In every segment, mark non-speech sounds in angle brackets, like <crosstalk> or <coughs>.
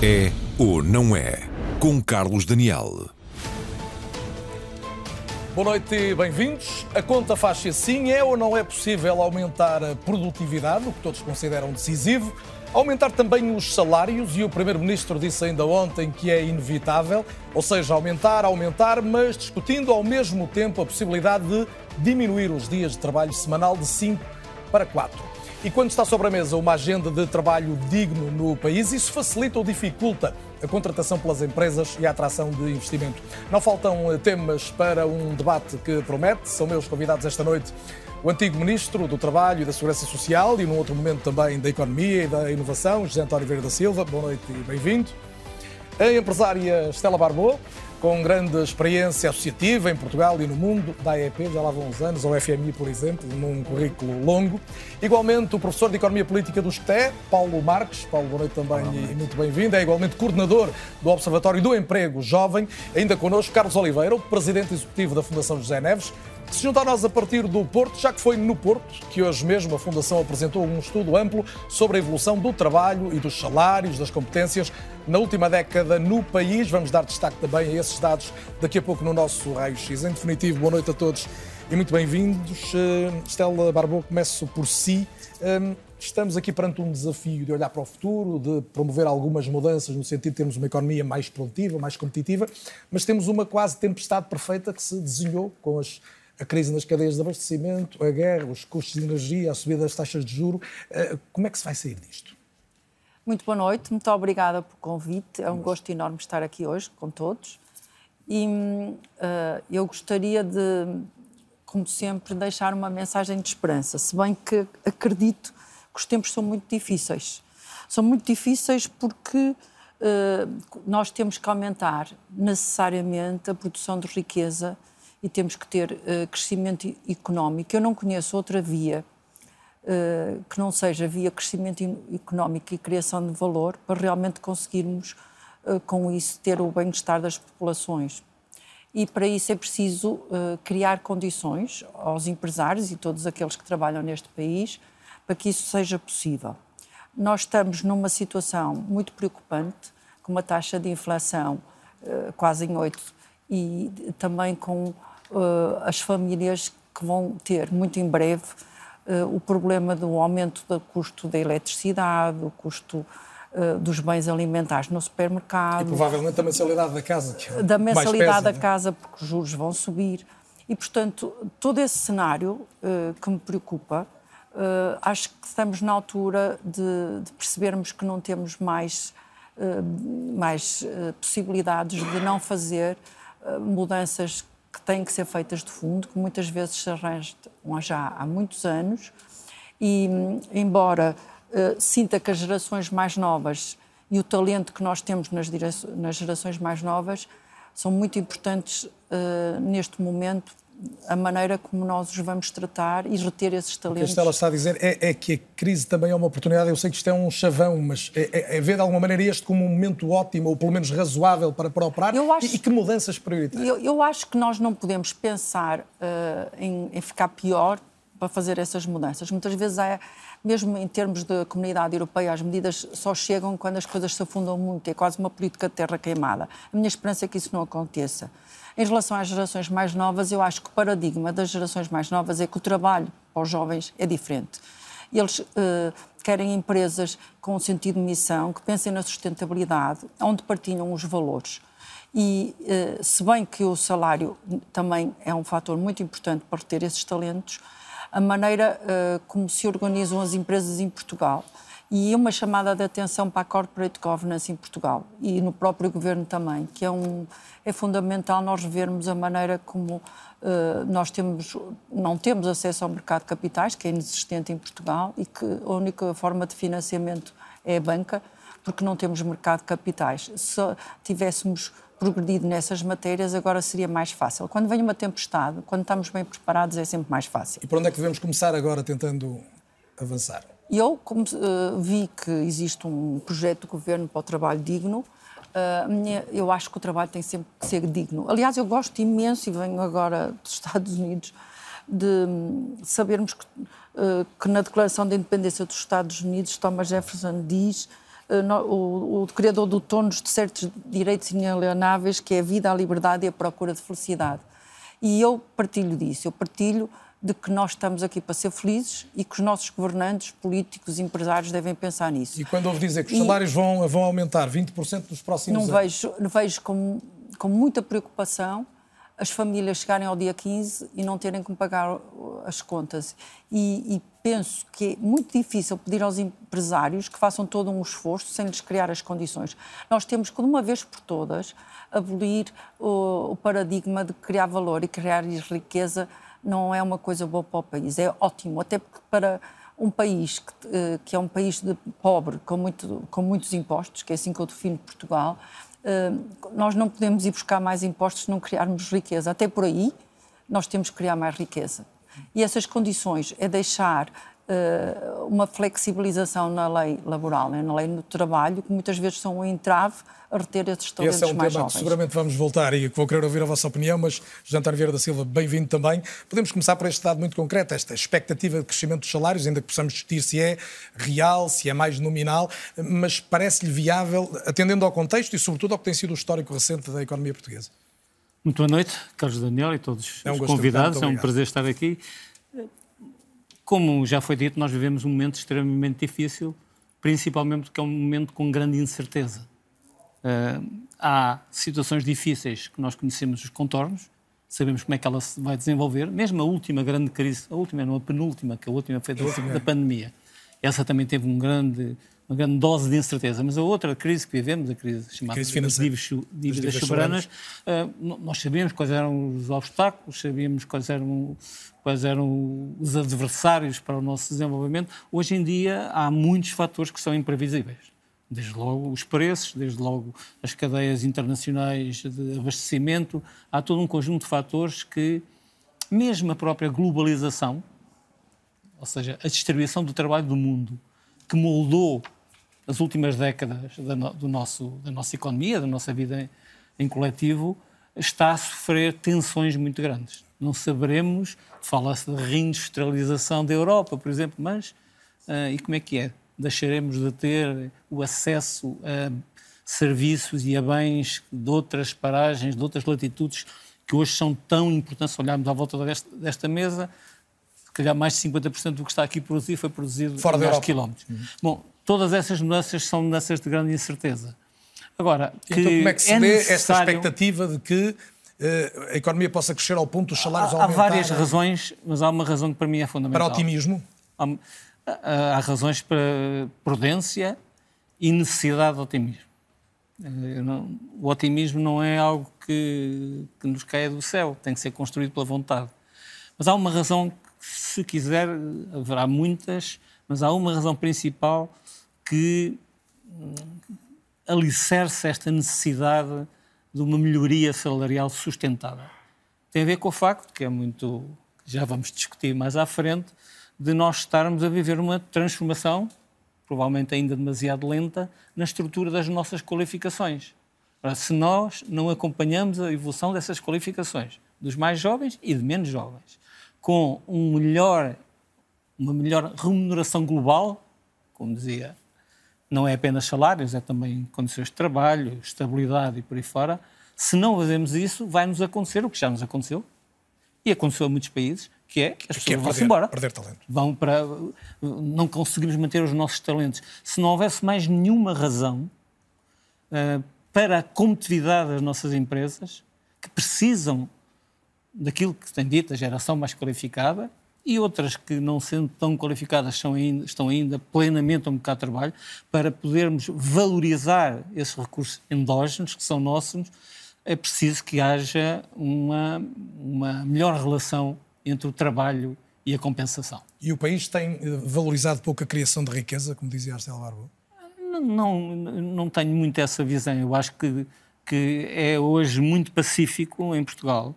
É ou não é? Com Carlos Daniel. Boa noite e bem-vindos. A conta faz-se assim: é ou não é possível aumentar a produtividade, o que todos consideram decisivo, aumentar também os salários, e o Primeiro-Ministro disse ainda ontem que é inevitável, ou seja, aumentar, aumentar, mas discutindo ao mesmo tempo a possibilidade de diminuir os dias de trabalho semanal de 5 para 4. E quando está sobre a mesa uma agenda de trabalho digno no país, isso facilita ou dificulta a contratação pelas empresas e a atração de investimento. Não faltam eh, temas para um debate que promete. São meus convidados esta noite o antigo Ministro do Trabalho e da Segurança Social e, num outro momento, também da Economia e da Inovação, José António Vieira da Silva. Boa noite e bem-vindo. A empresária Estela Barbô, com grande experiência associativa em Portugal e no mundo, da AEP, já lá vão uns anos, ou FMI, por exemplo, num currículo longo. Igualmente, o professor de Economia Política do STE, Paulo Marques. Paulo, boa noite também e muito bem-vindo. É igualmente coordenador do Observatório do Emprego Jovem. Ainda connosco, Carlos Oliveira, o presidente executivo da Fundação José Neves se junta a nós a partir do Porto, já que foi no Porto que hoje mesmo a Fundação apresentou um estudo amplo sobre a evolução do trabalho e dos salários, das competências na última década no país. Vamos dar destaque também a esses dados daqui a pouco no nosso raio-x. Em definitivo, boa noite a todos e muito bem-vindos. Eh, Estela Barbô, começo por si. Eh, estamos aqui perante um desafio de olhar para o futuro, de promover algumas mudanças no sentido de termos uma economia mais produtiva, mais competitiva, mas temos uma quase tempestade perfeita que se desenhou com as a crise nas cadeias de abastecimento, a guerra, os custos de energia, a subida das taxas de juro. Eh, como é que se vai sair disto? Muito boa noite, muito obrigada pelo convite. É um gosto enorme estar aqui hoje com todos. E uh, eu gostaria de, como sempre, deixar uma mensagem de esperança, se bem que acredito que os tempos são muito difíceis. São muito difíceis porque uh, nós temos que aumentar necessariamente a produção de riqueza e temos que ter uh, crescimento económico. Eu não conheço outra via uh, que não seja via crescimento económico e criação de valor para realmente conseguirmos, uh, com isso, ter o bem-estar das populações. E para isso é preciso criar condições aos empresários e todos aqueles que trabalham neste país para que isso seja possível. Nós estamos numa situação muito preocupante, com uma taxa de inflação quase em 8 e também com uh, as famílias que vão ter muito em breve uh, o problema do aumento do custo da eletricidade, o custo uh, dos bens alimentares no supermercado. E provavelmente da mensalidade da casa. Que é da mensalidade da né? casa, porque os juros vão subir. E, portanto, todo esse cenário que me preocupa, acho que estamos na altura de, de percebermos que não temos mais, mais possibilidades de não fazer mudanças têm que ser feitas de fundo, que muitas vezes se arranjam já há muitos anos, e embora uh, sinta que as gerações mais novas e o talento que nós temos nas, nas gerações mais novas são muito importantes uh, neste momento a maneira como nós os vamos tratar e reter esses talentos. O que a Estela está a dizer é, é, que a crise também é uma oportunidade. Eu sei que isto é um chavão, mas é, é, é ver de alguma maneira este como um momento ótimo, ou pelo menos razoável para, operar. Acho, e, e, que mudanças prioritárias? Eu, eu, acho que nós não podemos pensar uh, em, em, ficar pior para fazer essas mudanças. Muitas vezes é, mesmo em termos de comunidade europeia, as medidas só chegam quando as coisas se afundam muito. É quase uma política de terra queimada. A minha esperança é que isso não aconteça. Em relação às gerações mais novas, eu acho que o paradigma das gerações mais novas é que o trabalho para os jovens é diferente. Eles uh, querem empresas com sentido de missão, que pensem na sustentabilidade, onde partilham os valores. E, uh, se bem que o salário também é um fator muito importante para ter esses talentos, a maneira uh, como se organizam as empresas em Portugal e uma chamada de atenção para a corporate governance em Portugal e no próprio governo também, que é, um, é fundamental nós revermos a maneira como uh, nós temos, não temos acesso ao mercado de capitais, que é inexistente em Portugal e que a única forma de financiamento é a banca, porque não temos mercado de capitais. Se tivéssemos progredido nessas matérias, agora seria mais fácil. Quando vem uma tempestade, quando estamos bem preparados, é sempre mais fácil. E por onde é que devemos começar agora tentando avançar? Eu, como uh, vi que existe um projeto do governo para o trabalho digno, uh, minha, eu acho que o trabalho tem sempre que ser digno. Aliás, eu gosto imenso, e venho agora <laughs> dos Estados Unidos, de um, sabermos que, uh, que, na Declaração da Independência dos Estados Unidos, Thomas Jefferson diz o, o criador do Tonos de certos direitos inalienáveis, que é a vida, a liberdade e a procura de felicidade. E eu partilho disso, eu partilho de que nós estamos aqui para ser felizes e que os nossos governantes, políticos, empresários devem pensar nisso. E quando ouve dizer que os salários e vão, vão aumentar 20% nos próximos não anos? Vejo, vejo com, com muita preocupação as famílias chegarem ao dia 15 e não terem como pagar as contas. E, e, penso que é muito difícil pedir aos empresários que façam todo um esforço sem lhes criar as condições. Nós temos que, de uma vez por todas, abolir o, o paradigma de criar valor e criar riqueza não é uma coisa boa para o país, é ótimo, até porque para um país que, eh, que é um país pobre, com, muito, com muitos impostos, que é assim que eu defino Portugal, eh, nós não podemos ir buscar mais impostos se não criarmos riqueza. Até por aí, nós temos que criar mais riqueza. E essas condições é deixar uma flexibilização na lei laboral, né, na lei do trabalho, que muitas vezes são um entrave a reter esses talentos Esse é um mais tema jovens. que seguramente vamos voltar e que vou querer ouvir a vossa opinião, mas Jantar Vieira da Silva, bem-vindo também. Podemos começar por este dado muito concreto, esta expectativa de crescimento dos salários, ainda que possamos discutir se é real, se é mais nominal, mas parece-lhe viável, atendendo ao contexto e sobretudo ao que tem sido o histórico recente da economia portuguesa. Muito boa noite, Carlos Daniel e todos é um os convidados. É um prazer estar aqui. Como já foi dito, nós vivemos um momento extremamente difícil, principalmente porque é um momento com grande incerteza. Uh, há situações difíceis que nós conhecemos os contornos, sabemos como é que ela se vai desenvolver, mesmo a última grande crise, a última, não a penúltima, que a última foi da, da pandemia. Essa também teve um grande uma grande dose de incerteza. Mas a outra crise que vivemos, a crise chamada dívidas, dívidas soberanas, uh, nós sabíamos quais eram os obstáculos, sabíamos quais eram, quais eram os adversários para o nosso desenvolvimento. Hoje em dia há muitos fatores que são imprevisíveis. Desde logo os preços, desde logo as cadeias internacionais de abastecimento, há todo um conjunto de fatores que, mesmo a própria globalização, ou seja, a distribuição do trabalho do mundo, que moldou as últimas décadas da, no, do nosso, da nossa economia, da nossa vida em, em coletivo, está a sofrer tensões muito grandes. Não saberemos, fala-se de reindustrialização da Europa, por exemplo, mas uh, e como é que é? Deixaremos de ter o acesso a serviços e a bens de outras paragens, de outras latitudes, que hoje são tão importantes. Se olharmos à volta desta, desta mesa, se calhar mais de 50% do que está aqui produzido foi produzido Fora a quilómetros. Uhum. Bom, todas essas mudanças são mudanças de grande incerteza. Agora, então, como é que se é vê necessário... esta expectativa de que uh, a economia possa crescer ao ponto dos salários há, aumentarem? Há várias razões, mas há uma razão que para mim é fundamental. Para otimismo? Há, há razões para prudência e necessidade de otimismo. Eh, o otimismo não é algo que, que nos caia do céu, tem que ser construído pela vontade. Mas há uma razão que, se quiser, haverá muitas, mas há uma razão principal que hum, alicerce esta necessidade de uma melhoria salarial sustentável. Tem a ver com o facto, que é muito, já vamos discutir mais à frente, de nós estarmos a viver uma transformação, provavelmente ainda demasiado lenta, na estrutura das nossas qualificações. Se nós não acompanhamos a evolução dessas qualificações, dos mais jovens e de menos jovens, com um melhor, uma melhor remuneração global, como dizia não é apenas salários, é também condições de trabalho, estabilidade e por aí fora. Se não fazemos isso, vai-nos acontecer o que já nos aconteceu, e aconteceu a muitos países, que é as pessoas é vão-se embora. Perder talento. Vão para. Não conseguimos manter os nossos talentos. Se não houvesse mais nenhuma razão uh, para a competitividade das nossas empresas, que precisam daquilo que tem dito a geração mais qualificada, e outras que, não sendo tão qualificadas, são ainda, estão ainda plenamente a um mercado de trabalho, para podermos valorizar esses recursos endógenos que são nossos, é preciso que haja uma, uma melhor relação entre o trabalho e a compensação. E o país tem eh, valorizado pouco a criação de riqueza, como dizia Arcelo Barbo? Não, não, não tenho muito essa visão. Eu acho que, que é hoje muito pacífico em Portugal.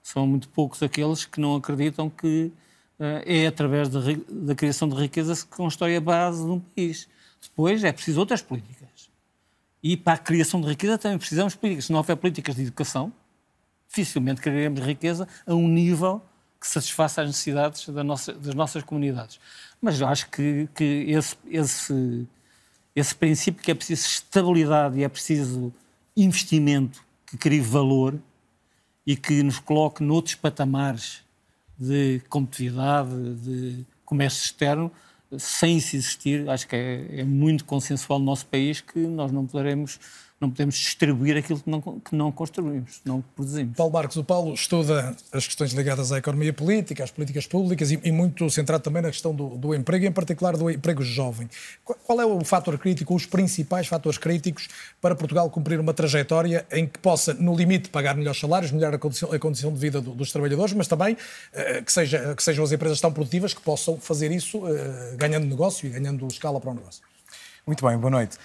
São muito poucos aqueles que não acreditam que é através da, criação de riqueza que constrói a base de um país. Depois é preciso outras políticas. E para a criação de riqueza também precisamos de políticas. Se não houver políticas de educação, dificilmente criaremos riqueza a um nível que satisfaça as necessidades da nossa, das nossas comunidades. Mas eu acho que, que esse, esse, esse princípio que é preciso estabilidade e é preciso investimento que crie valor e que nos coloque noutros patamares de competitividade, de comércio externo, sem isso existir, acho que é, é muito consensual no nosso país que nós não poderemos não podemos distribuir aquilo que não, que não construímos, não produzimos. Paulo Marcos, o Paulo estuda as questões ligadas à economia política, às políticas públicas e, e muito centrado também na questão do, do, emprego, em particular do emprego jovem. Qual é o fator crítico, os principais fatores críticos para Portugal cumprir uma trajetória em que possa, no limite, pagar melhores salários, melhorar a condição, a condição de vida do, dos trabalhadores, mas também uh, que, seja, que, sejam as empresas tão produtivas que possam fazer isso uh, ganhando negócio e ganhando escala para o negócio? Muito bem, boa noite.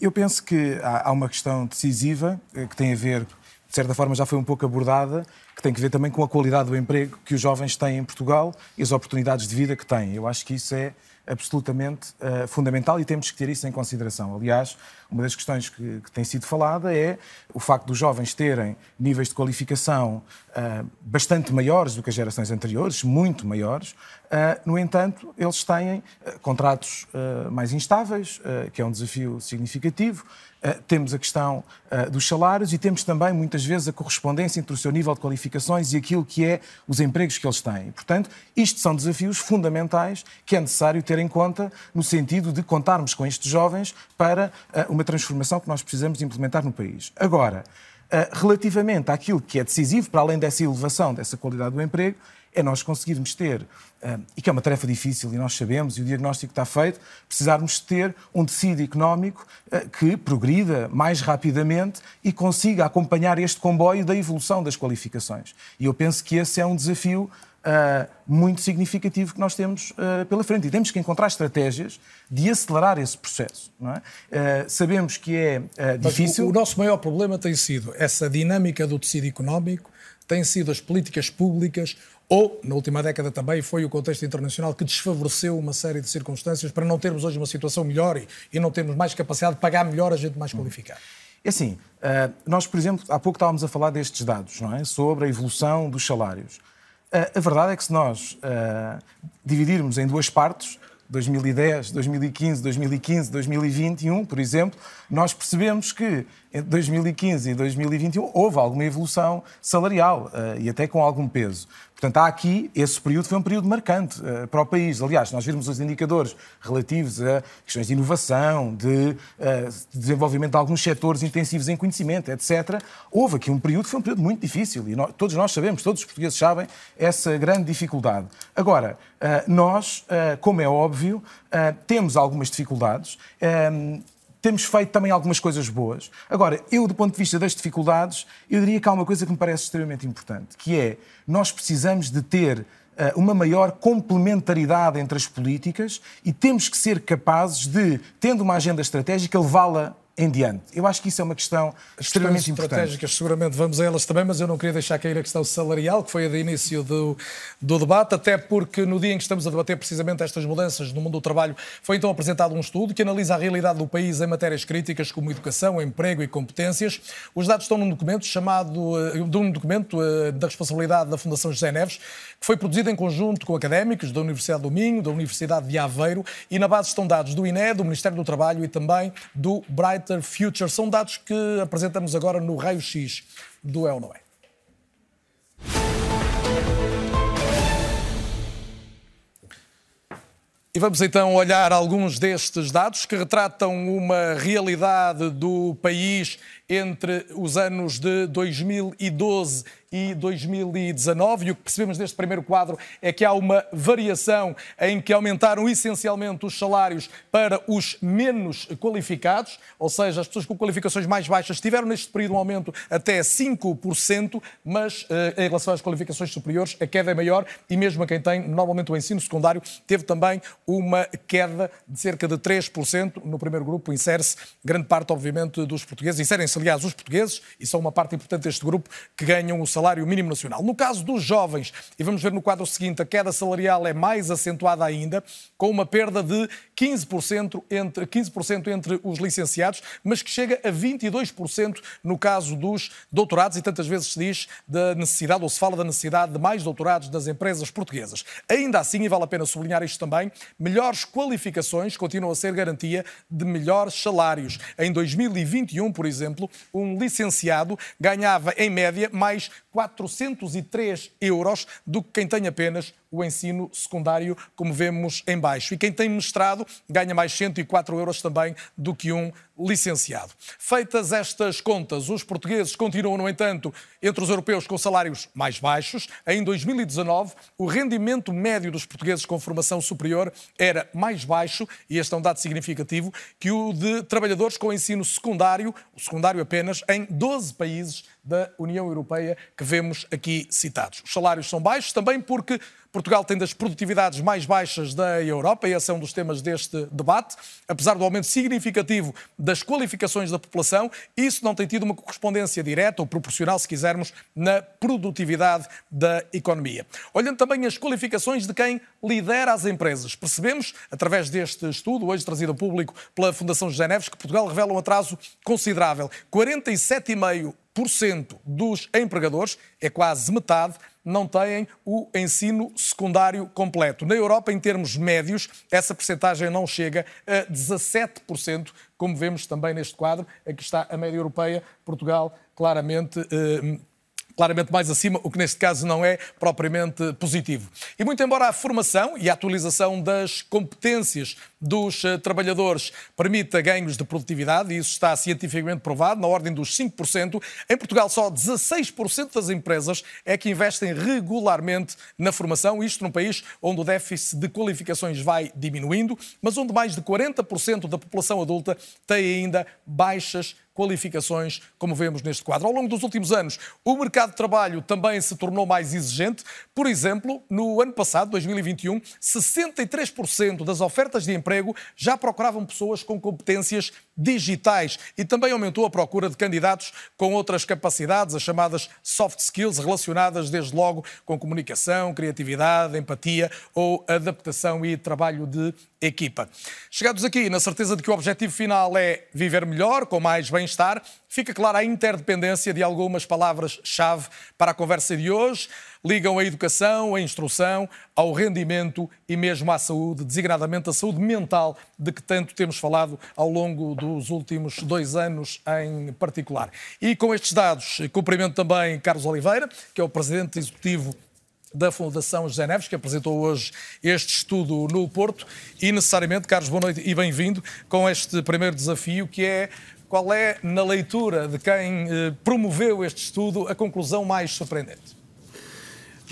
Eu penso que há uma questão decisiva eh, que tem a ver, de certa forma já foi um pouco abordada, que tem a ver também com a qualidade do emprego que os jovens têm em Portugal e as oportunidades de vida que têm. Eu acho que isso é absolutamente uh, fundamental e temos que ter isso em consideração. Aliás, uma das questões que, que, tem sido falada é o facto dos jovens terem níveis de qualificação uh, bastante maiores do que as gerações anteriores, muito maiores. Uh, no entanto, eles têm contratos mais instáveis, que é um desafio significativo. Temos a questão dos salários e temos também, muitas vezes, a correspondência entre o seu nível de qualificações e aquilo que é os empregos que eles têm. Portanto, isto são desafios fundamentais que é necessário ter em conta no sentido de contarmos com estes jovens para uh, uma transformação que nós precisamos implementar no país. Agora, relativamente àquilo que é decisivo, para além dessa elevação dessa qualidade do emprego, é nós conseguirmos ter, eh, e que é uma tarefa difícil e nós sabemos, e o diagnóstico está feito, precisarmos ter um tecido económico eh, que progrida mais rapidamente e consiga acompanhar este comboio da evolução das qualificações. E eu penso que esse é um desafio Uh, muito significativo que nós temos uh, pela frente. E temos que encontrar estratégias de acelerar esse processo. É? Uh, sabemos que é difícil. O, o, nosso maior problema tem sido essa dinâmica do tecido económico, tem sido as políticas públicas, ou, na última década também, foi o contexto internacional que desfavoreceu uma série de circunstâncias para não termos hoje uma situação melhor e, e não termos mais capacidade de pagar melhor a gente mais qualificada. É assim, nós, por exemplo, há pouco estávamos a falar destes dados, não é? Sobre a evolução dos salários. A verdade é que se nós eh, dividirmos em duas partes, 2010, 2015, 2015, 2021, por exemplo, nós percebemos que entre 2015 e 2021 houve alguma evolução salarial e até com algum peso. Portanto, há aqui, esse período foi um período marcante uh, para o país. Aliás, nós virmos os indicadores relativos a questões de inovação, de, uh, de, desenvolvimento de alguns setores intensivos em conhecimento, etc., houve aqui um período que foi um período muito difícil e nós, todos nós sabemos, todos os portugueses sabem essa grande dificuldade. Agora, uh, nós, como é óbvio, temos algumas dificuldades temos feito também algumas coisas boas. Agora, eu, do ponto de vista das dificuldades, eu diria que há uma coisa que me parece extremamente importante, que é nós precisamos de ter uh, uma maior complementaridade entre as políticas e temos que ser capazes de, tendo uma agenda estratégica, levá-la em diante. Eu acho que isso é uma questão extremamente importante. estratégicas, seguramente vamos a elas também, mas eu não queria deixar cair a questão salarial, que foi a de início do, do debate, até porque no dia em que estamos a debater precisamente estas mudanças no mundo do trabalho, foi então apresentado um estudo que analisa a realidade do país em matérias críticas como educação, emprego e competências. Os dados estão num documento chamado, eh, de um documento eh, da responsabilidade da Fundação José Neves, que foi produzido em conjunto com académicos da Universidade do Minho, da Universidade de Aveiro, e na base estão dados do INE, do Ministério do Trabalho e também do Bright Brighter Future. São dados que apresentamos agora no raio-x do É ou Não É. E vamos então olhar alguns destes dados que retratam uma realidade do país entre os anos de 2012 e 2019. E o que percebemos deste primeiro quadro é que há uma variação em que aumentaram essencialmente os salários para os menos qualificados, ou seja, as pessoas com qualificações mais baixas tiveram neste período um aumento até 5%, mas eh, em relação às qualificações superiores a queda é maior e mesmo a quem tem normalmente o ensino secundário teve também uma queda de cerca de 3%. No primeiro grupo insere-se grande parte, obviamente, dos portugueses, inserem-se aliás, os portugueses, e são uma parte importante deste grupo, que ganham o salário mínimo nacional. No caso dos jovens, e vamos ver no quadro seguinte, a queda salarial é mais acentuada ainda, com uma perda de 15% entre, 15 entre os licenciados, mas que chega a 22% no caso dos doutorados, e tantas vezes se diz da necessidade, ou se fala da necessidade de mais doutorados das empresas portuguesas. Ainda assim, e vale a pena sublinhar isto também, melhores qualificações continuam a ser garantia de melhores salários. Em 2021, por exemplo, um licenciado ganhava, em média, mais 403 euros do que quem tem apenas o ensino secundário, como vemos em baixo. E quem tem mestrado ganha mais 104 euros também do que um licenciado. Feitas estas contas, os portugueses continuam, no entanto, entre os europeus com salários mais baixos. Em 2019, o rendimento médio dos portugueses com formação superior era mais baixo, e este é um dado significativo, que o de trabalhadores com ensino secundário, o secundário apenas, em 12 países da União Europeia que vemos aqui citados. Os salários são baixos também porque Portugal tem das produtividades mais baixas da Europa, e esse é um dos temas deste debate. Apesar do aumento significativo das qualificações da população, isso não tem tido uma correspondência direta ou proporcional, se quisermos, na produtividade da economia. Olhando também as qualificações de quem lidera as empresas, percebemos, através deste estudo, hoje trazido a público pela Fundação José Neves, que Portugal revela um atraso considerável. 47,5% dos empregadores, é quase metade, não têm o ensino secundário completo. Na Europa, em termos médios, essa percentagem não chega a 17%, como vemos também neste quadro. Aqui está a média europeia, Portugal claramente eh, claramente mais acima, o que neste caso não é propriamente positivo. E muito embora a formação e a atualização das competências dos uh, trabalhadores permita ganhos de produtividade, e isso está cientificamente provado, na ordem dos 5%, em Portugal só 16% das empresas é que investem regularmente na formação, isto num país onde o déficit de qualificações vai diminuindo, mas onde mais de 40% da população adulta tem ainda baixas qualificações, como vemos neste quadro. Ao longo dos últimos anos, o mercado de trabalho também se tornou mais exigente. Por exemplo, no ano passado, 2021, 63% das ofertas de emprego já procuravam pessoas com competências digitais e também aumentou a procura de candidatos com outras capacidades, as chamadas soft skills, relacionadas desde logo com comunicação, criatividade, empatia ou adaptação e trabalho de equipa. Chegados aqui, na certeza de que o objetivo final é viver melhor, com mais bem-estar, fica clara a interdependência de algumas palavras-chave para a conversa de hoje. Ligam a educação, a instrução, ao rendimento e mesmo à saúde, designadamente a saúde mental, de que tanto temos falado ao longo dos últimos dois anos em particular. E com estes dados, cumprimento também Carlos Oliveira, que é o presidente executivo da Fundação José Neves, que apresentou hoje este estudo no Porto. E necessariamente, Carlos, boa noite e bem-vindo com este primeiro desafio, que é qual é, na leitura de quem eh, promoveu este estudo, a conclusão mais surpreendente?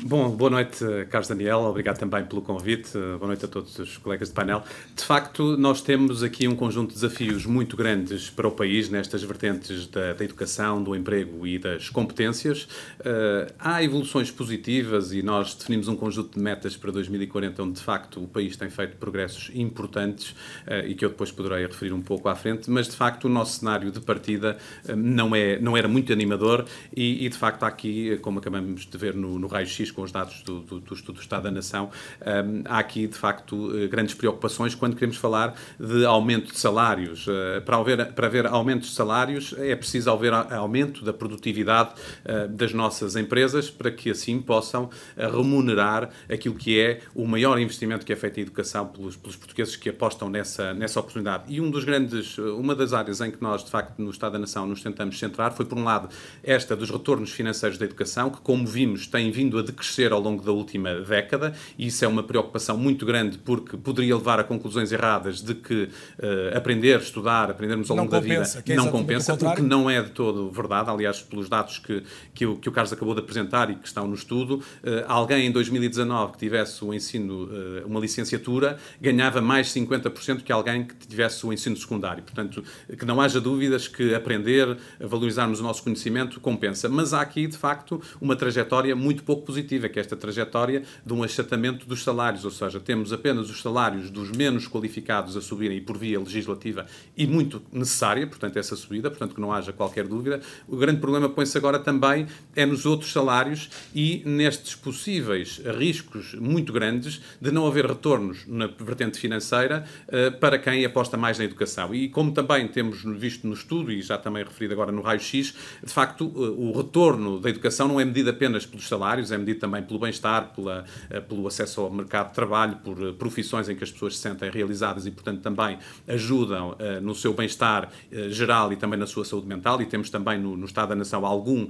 Bom, boa noite, Carlos Daniel. Obrigado também pelo convite. Boa noite a todos os colegas de painel. De facto, nós temos aqui um conjunto de desafios muito grandes para o país nestas vertentes da, da educação, do emprego e das competências. Uh, há evoluções positivas e nós definimos um conjunto de metas para 2040 onde, de facto, o país tem feito progressos importantes uh, e que eu depois poderei referir um pouco à frente, mas, de facto, o nosso cenário de partida uh, não, é, não era muito animador e, e, de facto, há aqui, como acabamos de ver no, no raio-x, com os dados do, do, do Estudo do Estado da Nação, um, há aqui, de facto, eh, grandes preocupações quando queremos falar de aumento de salários. Uh, para, haver, para haver aumentos de salários, é preciso haver aumento da produtividade uh, das nossas empresas para que assim possam remunerar aquilo que é o maior investimento que é feito em educação pelos, pelos portugueses que apostam nessa, nessa oportunidade. E um dos grandes, uma das áreas em que nós, de facto, no Estado da Nação nos tentamos centrar foi, por um lado, esta dos retornos financeiros da educação, que, como vimos, tem vindo a decrescer ao longo da última década, e isso é uma preocupação muito grande porque poderia levar a conclusões erradas de que uh, aprender, estudar, aprendermos ao longo da vida é não compensa, o que não é de todo verdade. Aliás, pelos dados que, que, o, que o Carlos acabou de apresentar e que estão no estudo, uh, alguém em 2019 que tivesse o ensino, uh, uma licenciatura, ganhava mais 50% que alguém que tivesse o ensino secundário. Portanto, que não haja dúvidas que aprender, valorizarmos o nosso conhecimento compensa. Mas há aqui, de facto, uma trajetória muito pouco positiva positiva, que é esta trajetória de um achatamento dos salários, ou seja, temos apenas os salários dos menos qualificados a subirem e por via legislativa e muito necessária, portanto, essa subida, portanto, que não haja qualquer dúvida. O grande problema põe-se agora também é nos outros salários e nestes possíveis riscos muito grandes de não haver retornos na vertente financeira uh, para quem aposta mais na educação. E como também temos visto no estudo, e já também referido agora no raio-x, de facto, uh, o retorno da educação não é medido apenas pelos salários, é medido também pelo bem-estar, uh, pelo acesso ao mercado de trabalho, por profissões em que as pessoas se sentem realizadas e, portanto, também ajudam no seu bem-estar geral e também na sua saúde mental. E temos também no, no Estado da Nação algum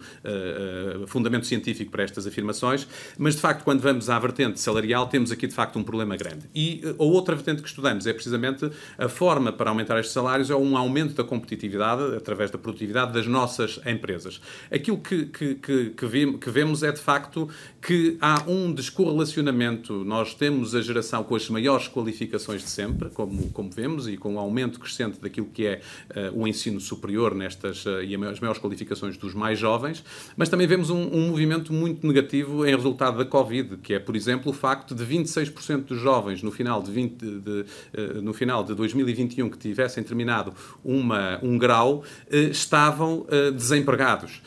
fundamento científico para estas afirmações. Mas, de facto, quando vamos à vertente salarial, temos aqui, de facto, um problema grande. E a outra vertente que estudamos é precisamente a forma para aumentar estes salários é um aumento da competitividade através da produtividade das nossas empresas. Aquilo que, que, que, que vemos é, de facto, que há um descorrelacionamento. Nós temos a geração com as maiores qualificações de sempre, como, como vemos, e com o um aumento crescente daquilo que é uh, o ensino superior nestas uh, e as maiores qualificações dos mais jovens, mas também vemos um, um movimento muito negativo em resultado da Covid, que é, por exemplo, o facto de 26% dos jovens no final de, 20, de, uh, no final de 2021 que tivessem terminado uma, um grau estavam desempregados.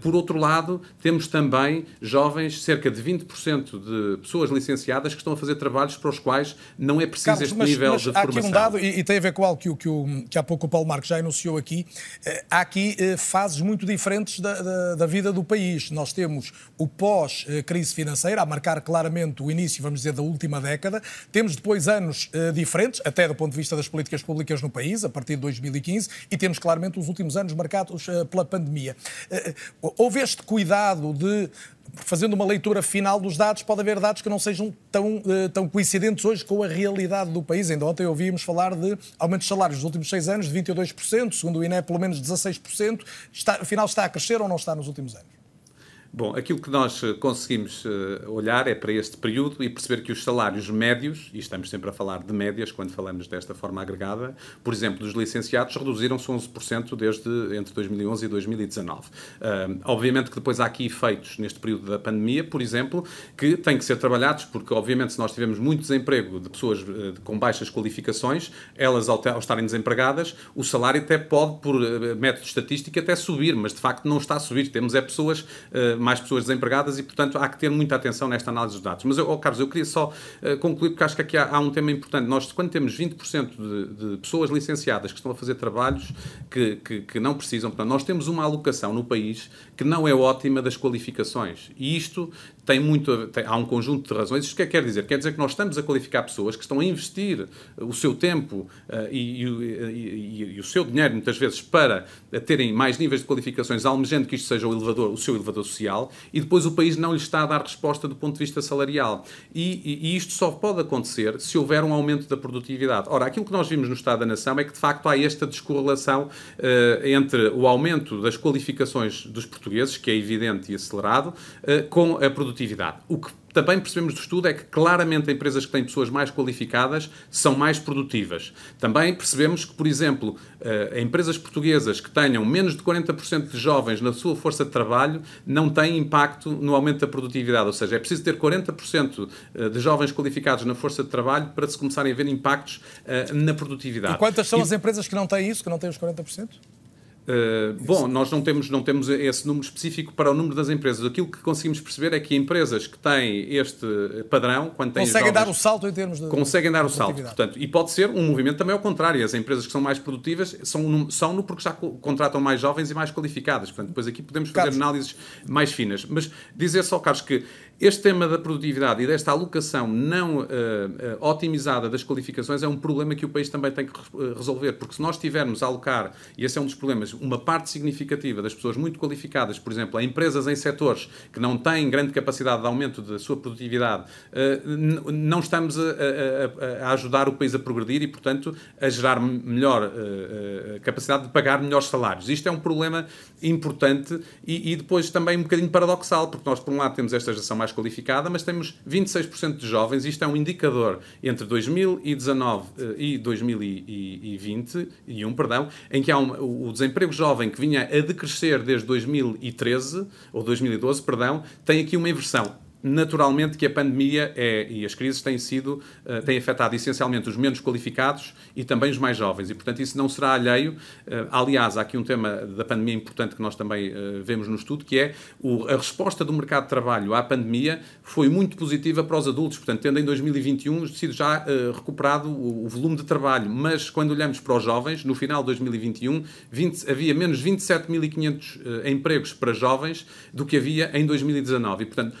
por outro lado, temos também jovens cerca de 20% de pessoas licenciadas que estão a fazer trabalhos para os quais não é preciso Carlos, este mas, nível mas de há formação. Aqui um dado, e, e, tem a ver com algo que, que, que há pouco o Paulo Marques já enunciou aqui, eh, há aqui eh, fases muito diferentes da, da, da, vida do país. Nós temos o pós-crise financeira, a marcar claramente o início, vamos dizer, da última década. Temos depois anos eh, diferentes, até do ponto de vista das políticas públicas no país, a partir de 2015, e temos claramente os últimos anos marcados pela pandemia. Houve este cuidado de fazendo uma leitura final dos dados, pode haver dados que não sejam tão, uh, tão coincidentes hoje com a realidade do país. Ainda ontem ouvíamos falar de aumentos de salários nos últimos seis anos de 22%, segundo o INE, pelo menos 16%. Está, afinal, está a crescer ou não está nos últimos anos? Bom, aquilo que nós eh, conseguimos eh, olhar é para este período e perceber que os salários médios, e estamos sempre a falar de médias quando falamos desta forma agregada, por exemplo, dos licenciados, reduziram-se 11% desde entre 2011 e 2019. Uh, obviamente que depois há aqui efeitos neste período da pandemia, por exemplo, que têm que ser trabalhados, porque obviamente se nós tivermos muito desemprego de pessoas com baixas qualificações, elas ao, ao, estarem desempregadas, o salário até pode, por método estatístico, até subir, mas de facto não está a subir. Temos é pessoas mais pessoas desempregadas e, portanto, há que ter muita atenção nesta análise dos dados. Mas, oh, Carlos, eu queria só uh, concluir, porque acho que aqui há, há, um tema importante. Nós, quando temos 20% de, de, pessoas licenciadas que estão a fazer trabalhos que, que, que não precisam, portanto, nós temos uma alocação no país que não é ótima das qualificações. E isto tem muito. Tem, há um conjunto de razões. Isto que que quer dizer? Quer dizer que nós estamos a qualificar pessoas que estão a investir o seu tempo uh, e, e, e, e, o seu dinheiro, muitas vezes, para terem mais níveis de qualificações, almejando que isto seja o elevador, o seu elevador social, e depois o país não lhe está a dar resposta do ponto de vista salarial. E, isto só pode acontecer se houver um aumento da produtividade. Ora, aquilo que nós vimos no Estado da Nação é que, de facto, há esta descorrelação uh, entre o aumento das qualificações dos portugueses, que é evidente e acelerado, uh, com a produtividade produtividade. O que também percebemos do estudo é que claramente empresas que têm pessoas mais qualificadas são mais produtivas. Também percebemos que, por exemplo, uh, empresas portuguesas que tenham menos de 40% de jovens na sua força de trabalho não têm impacto no aumento da produtividade. Ou seja, é preciso ter 40% eh, de jovens qualificados na força de trabalho para se começarem a ver impactos uh, na produtividade. E quantas são e... as empresas que não têm isso, que não têm os 40%? Uh, bom, nós não temos, não temos esse número específico para o número das empresas. Aquilo que conseguimos perceber é que empresas que têm este padrão, quando têm conseguem jovens, dar o salto em termos de conseguem dar o salto. Portanto, e pode ser um movimento também ao contrário. As empresas que são mais produtivas são no, são no porque já contratam mais jovens e mais qualificadas. Portanto, depois aqui podemos fazer Carlos. análises mais finas. Mas dizer só, Carlos, que este tema da produtividade e desta alocação não uh, uh, otimizada das qualificações é um problema que o país também tem que resolver, porque se nós tivermos a alocar, e esse é um dos problemas, uma parte significativa das pessoas muito qualificadas, por exemplo, a empresas em setores que não têm grande capacidade de aumento da sua produtividade, uh, não estamos a, a, a, ajudar o país a progredir e, portanto, a gerar melhor capacidade de pagar melhores salários. Isto é um problema importante e, e, depois também um bocadinho paradoxal, porque nós, por um lado, temos esta geração mais qualificada, mas temos 26% de jovens, isto é um indicador entre 2019 e 2021, perdão, em que há um, o desemprego jovem que vinha a decrescer desde 2013, ou 2012, perdão, tem aqui uma inversão naturalmente que a pandemia é, e as crises têm sido, uh, têm afetado essencialmente os menos qualificados e também os mais jovens. E, portanto, isso não será alheio. Uh, aliás, há aqui um tema da pandemia importante que nós também uh, vemos no estudo, que é o, a resposta do mercado de trabalho à pandemia foi muito positiva para os adultos. Portanto, tendo em 2021 sido já recuperado o, o, volume de trabalho. Mas, quando olhamos para os jovens, no final de 2021, 20, havia menos 27.500 empregos para jovens do que havia em 2019. E, portanto,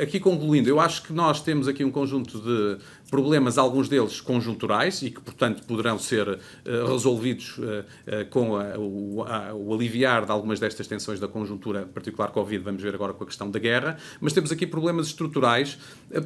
aqui concluindo, eu acho que nós temos aqui um conjunto de problemas, alguns deles conjunturais e que, portanto, poderão ser uh, resolvidos uh, uh, com a, o, a, o, aliviar de algumas destas tensões da conjuntura, particular Covid, vamos ver agora com a questão da guerra, mas temos aqui problemas estruturais,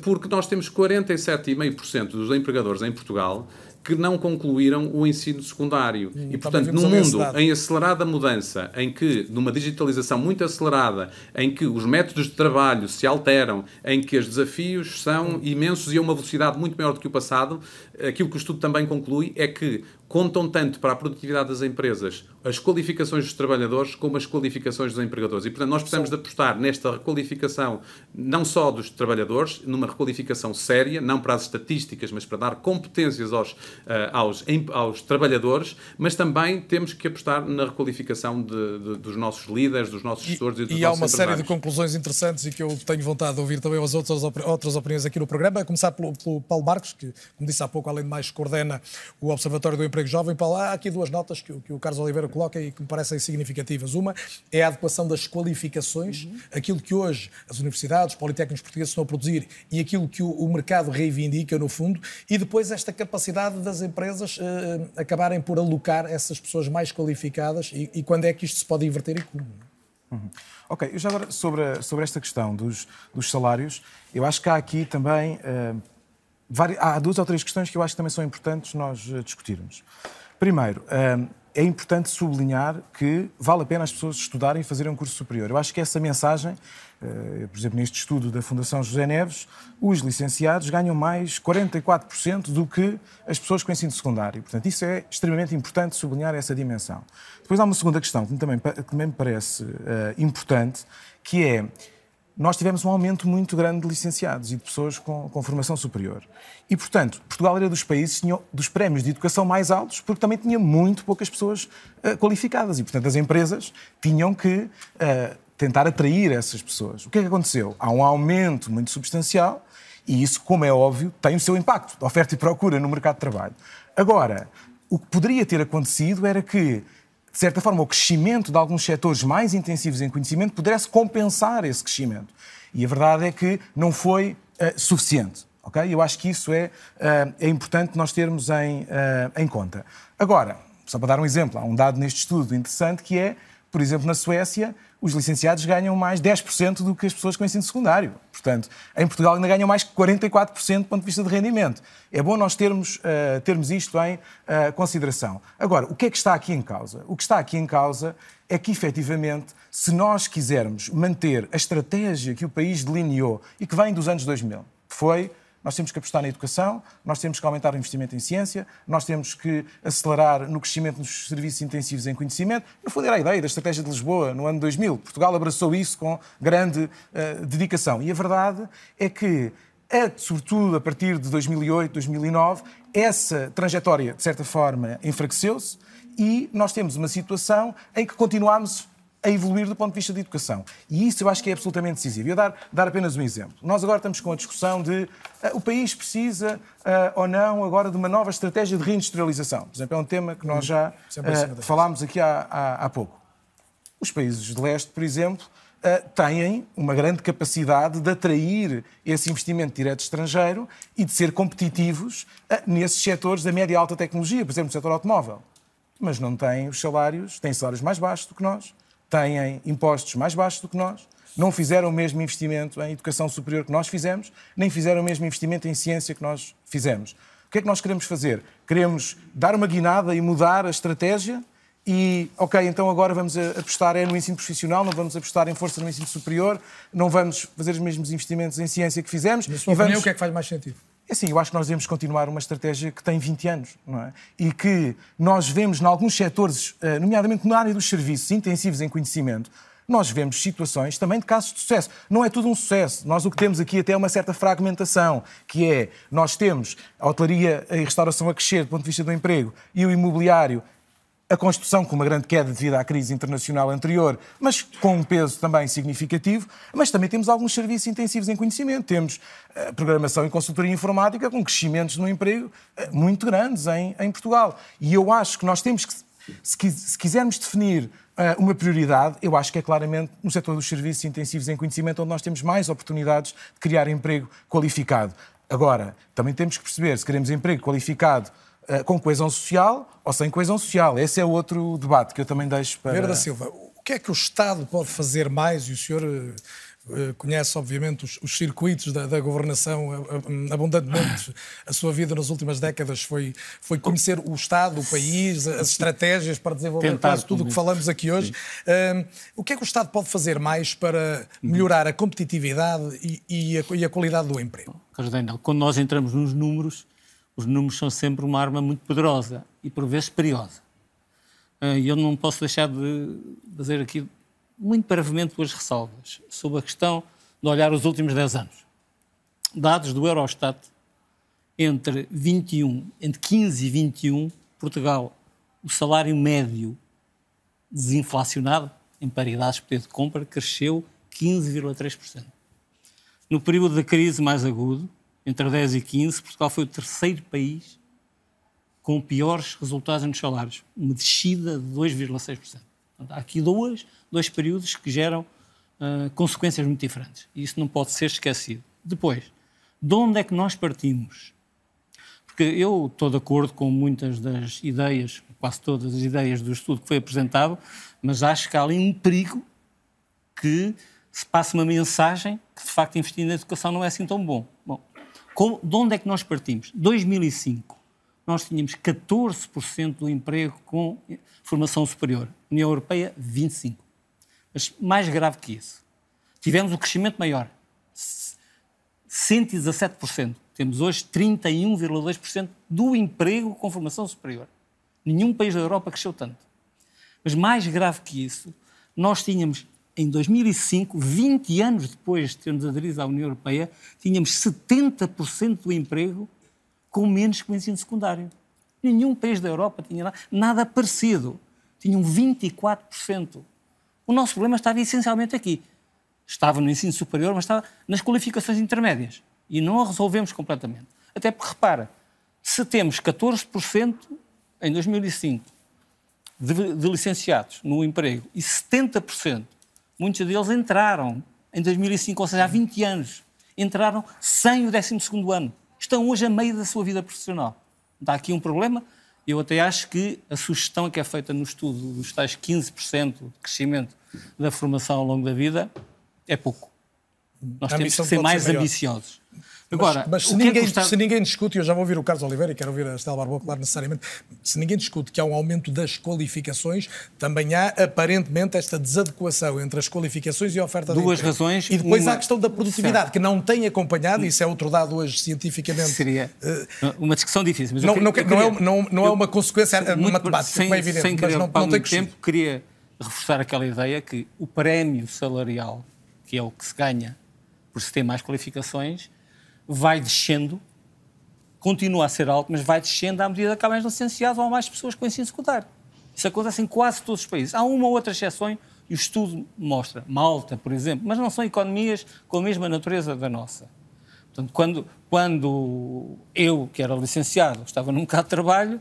porque nós temos 47,5% dos empregadores em Portugal que não concluíram o ensino secundário. Hum, e, portanto, num mundo em acelerada mudança, em que, numa digitalização muito acelerada, em que os métodos de trabalho se alteram, em que os desafios são imensos e a uma velocidade muito maior do que o passado, aquilo que o estudo também conclui é que contam tanto para a produtividade das empresas as qualificações dos trabalhadores como as qualificações dos empregadores. E, portanto, nós precisamos de apostar nesta requalificação não só dos trabalhadores, numa requalificação séria, não para as estatísticas, mas para dar competências aos, uh, aos, aos trabalhadores, mas também temos que apostar na requalificação de, de, dos nossos líderes, dos nossos gestores e, e dos E há uma série de conclusões interessantes e que eu tenho vontade de ouvir também as outras, outras opiniões aqui no programa, a começar pelo, pelo Paulo Marcos, que, como disse há pouco, além de mais, coordena o Observatório do Emprego Jovem. Paulo, há aqui duas notas que, que o Carlos Oliveira coloca e que me parecem significativas. Uma é a adequação das qualificações, uhum. aquilo que hoje as universidades, os politécnicos portugueses estão a produzir e aquilo que o, o mercado reivindica, no fundo, e depois esta capacidade das empresas uh, acabarem por alocar essas pessoas mais qualificadas e, e, quando é que isto se pode inverter e como. Uhum. Ok, eu já agora sobre, sobre esta questão dos, dos salários, eu acho que há aqui também. Uh, há duas ou três questões que eu acho que também são importantes nós discutirmos. Primeiro, é importante sublinhar que vale a pena as pessoas estudarem e fazerem um curso superior. Eu acho que essa mensagem, eh, por exemplo, neste estudo da Fundação José Neves, os licenciados ganham mais 44% do que as pessoas com ensino secundário. Portanto, isso é extremamente importante sublinhar essa dimensão. Depois há uma segunda questão que também, que também me parece uh, importante, que é nós tivemos um aumento muito grande de licenciados e de pessoas com, com, formação superior. E, portanto, Portugal era dos países tinha, dos prémios de educação mais altos porque também tinha muito poucas pessoas uh, qualificadas. E, portanto, as empresas tinham que uh, tentar atrair essas pessoas. O que é que aconteceu? Há um aumento muito substancial e isso, como é óbvio, tem o seu impacto oferta e procura no mercado de trabalho. Agora, o que poderia ter acontecido era que de certa forma, o crescimento de alguns setores mais intensivos em conhecimento pudesse compensar esse crescimento. E a verdade é que não foi uh, suficiente. Okay? Eu acho que isso é, uh, é importante nós termos em, uh, em conta. Agora, só para dar um exemplo, há um dado neste estudo interessante que é, por exemplo, na Suécia, os licenciados ganham mais 10% do que as pessoas com ensino secundário. Portanto, em Portugal ainda ganham mais 44% do ponto de vista de rendimento. É bom nós termos, uh, termos isto em uh, consideração. Agora, o que é que está aqui em causa? O que está aqui em causa é que, efetivamente, se nós quisermos manter a estratégia que o país delineou e que vem dos anos 2000, que foi nós temos que apostar na educação, nós temos que aumentar o investimento em ciência, nós temos que acelerar no crescimento dos serviços intensivos em conhecimento. No fundo, era a ideia da Estratégia de Lisboa no ano 2000. Portugal abraçou isso com grande uh, dedicação. E a verdade é que, é, sobretudo a partir de 2008, 2009, essa trajetória, de certa forma, enfraqueceu-se e nós temos uma situação em que continuamos a evoluir do ponto de vista da educação. E isso eu acho que é absolutamente decisivo. Eu dar, dar apenas um exemplo. Nós agora estamos com a discussão de uh, o país precisa uh, ou não agora de uma nova estratégia de reindustrialização. Por exemplo, é um tema que nós já uh, falámos aqui há, há, há, pouco. Os países de leste, por exemplo, têm uma grande capacidade de atrair esse investimento direto estrangeiro e de ser competitivos nesses setores da média e alta tecnologia, por exemplo, no setor automóvel. Mas não têm os salários, têm salários mais baixos do que nós têm impostos mais baixos do que nós, não fizeram o mesmo investimento em educação superior que nós fizemos, nem fizeram o mesmo investimento em ciência que nós fizemos. O que é que nós queremos fazer? Queremos dar uma guinada e mudar a estratégia e, ok, então agora vamos apostar é no ensino profissional, não vamos apostar em força no ensino superior, não vamos fazer os mesmos investimentos em ciência que fizemos. Na sua e vamos... o que é que faz mais sentido? É assim, eu acho que nós devemos continuar uma estratégia que tem 20 anos, não é? E que nós vemos em alguns setores, eh, nomeadamente na área dos serviços intensivos em conhecimento, nós vemos situações também de casos de sucesso. Não é tudo um sucesso. Nós o que temos aqui até é uma certa fragmentação, que é, nós temos a hotelaria e restauração a crescer do ponto de vista do emprego e o imobiliário a construção com uma grande queda devido à crise internacional anterior, mas com um peso também significativo, mas também temos alguns serviços intensivos em conhecimento. Temos uh, programação e consultoria informática com crescimentos no emprego uh, muito grandes em, em, Portugal. E eu acho que nós temos que, se, se quisermos definir uh, uma prioridade, eu acho que é claramente no setor dos serviços intensivos em conhecimento onde nós temos mais oportunidades de criar emprego qualificado. Agora, também temos que perceber se queremos emprego qualificado com coesão social ou sem coesão social. Esse é outro debate que eu também deixo para. Vera da Silva, o que é que o Estado pode fazer mais? E o senhor uh, conhece, obviamente, os, os circuitos da, da, governação abundantemente. A sua vida nas últimas décadas foi, foi conhecer o Estado, o país, as estratégias para desenvolver Tentar, quase tudo o que falamos aqui hoje. Uh, o que é que o Estado pode fazer mais para melhorar a competitividade e, e, a, e a qualidade do emprego? Carlos Daniel, quando nós entramos nos números os números são sempre uma arma muito poderosa e por vezes perigosa. Ah, e eu não posso deixar de fazer aqui muito brevemente duas ressalvas sobre a questão de olhar os últimos 10 anos. Dados do Eurostat, entre 21, entre 15 e 21, Portugal, o salário médio desinflacionado, em paridade de poder de compra, cresceu 15,3%. No período da crise mais agudo, entre 10 e 15, Portugal foi o terceiro país com piores resultados nos salários, uma descida de 2,6%. Há aqui dois, dois períodos que geram uh, consequências muito diferentes. E isso não pode ser esquecido. Depois, de onde é que nós partimos? Porque eu estou de acordo com muitas das ideias, quase todas as ideias do estudo que foi apresentado, mas acho que há ali um perigo que se passe uma mensagem que, de facto, investir na educação não é assim tão bom. Bom, com, de onde é que nós partimos? 2005, nós tínhamos 14% do emprego com formação superior. União Europeia, 25%. Mas mais grave que isso, tivemos o um crescimento maior, 117%. Temos hoje 31,2% do emprego com formação superior. Nenhum país da Europa cresceu tanto. Mas mais grave que isso, nós tínhamos em 2005, 20 anos depois de termos aderido à União Europeia, tínhamos 70% do emprego com menos que o ensino secundário. Nenhum país da Europa tinha nada, parecido. Tinham 24%. O nosso problema estava essencialmente aqui. Estava no ensino superior, mas estava nas qualificações intermédias. E não a resolvemos completamente. Até porque, repara, se temos 14% em 2005 de, de licenciados no emprego e 70% Muitos deles entraram em 2005, ou seja, há 20 anos. Entraram sem o 12 ano. Estão hoje a meio da sua vida profissional. Está aqui um problema. Eu até acho que a sugestão que é feita no estudo dos tais 15% de crescimento da formação ao longo da vida é pouco. Nós a temos que ser mais ambiciosos. Agora, mas, mas se, ninguém, é custa... se, ninguém, discute, eu já vou ouvir o Carlos Oliveira e quero ouvir a Estela Barboa, claro, necessariamente, se ninguém discute que há um aumento das qualificações, também há aparentemente esta desadequação entre as qualificações e a oferta Duas de razões. E depois uma... há a questão da produtividade, certo. que não tem acompanhado, isso é outro dado hoje cientificamente. Seria uh, uma discussão difícil. Mas não, não, queria, não, é, não, não é uma consequência muito, matemática, sem, como é evidente, sem mas não, não tem tempo, queria reforçar aquela ideia que o prémio salarial, que é o que se ganha por se ter mais qualificações, vai descendo, continua a ser alto, mas vai descendo à medida que há mais licenciados ou há mais pessoas com ensino secundário. Isso acontece em quase todos os países. Há uma ou outra exceção e o estudo mostra. Malta, por exemplo, mas não são economias com a mesma natureza da nossa. Portanto, quando, quando eu, que era licenciado, estava num mercado de trabalho,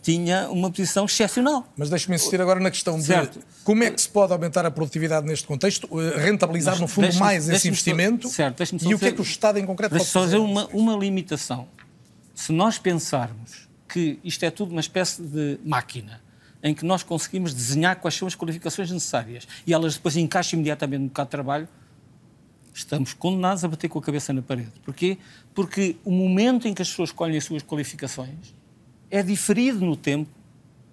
tinha uma posição excepcional. Mas deixe-me insistir agora na questão certo. de como é que se pode aumentar a produtividade neste contexto, uh, rentabilizar, Mas, no fundo, mais esse investimento certo, e o que é que o Estado em concreto pode fazer? só dizer uma, uma limitação. Se nós pensarmos que isto é tudo uma espécie de máquina, em que nós conseguimos desenhar quais são as qualificações necessárias e elas depois encaixam imediatamente no mercado de trabalho, estamos condenados a bater com a cabeça na parede. Porquê? Porque o momento em que as pessoas escolhem as suas qualificações é diferido no tempo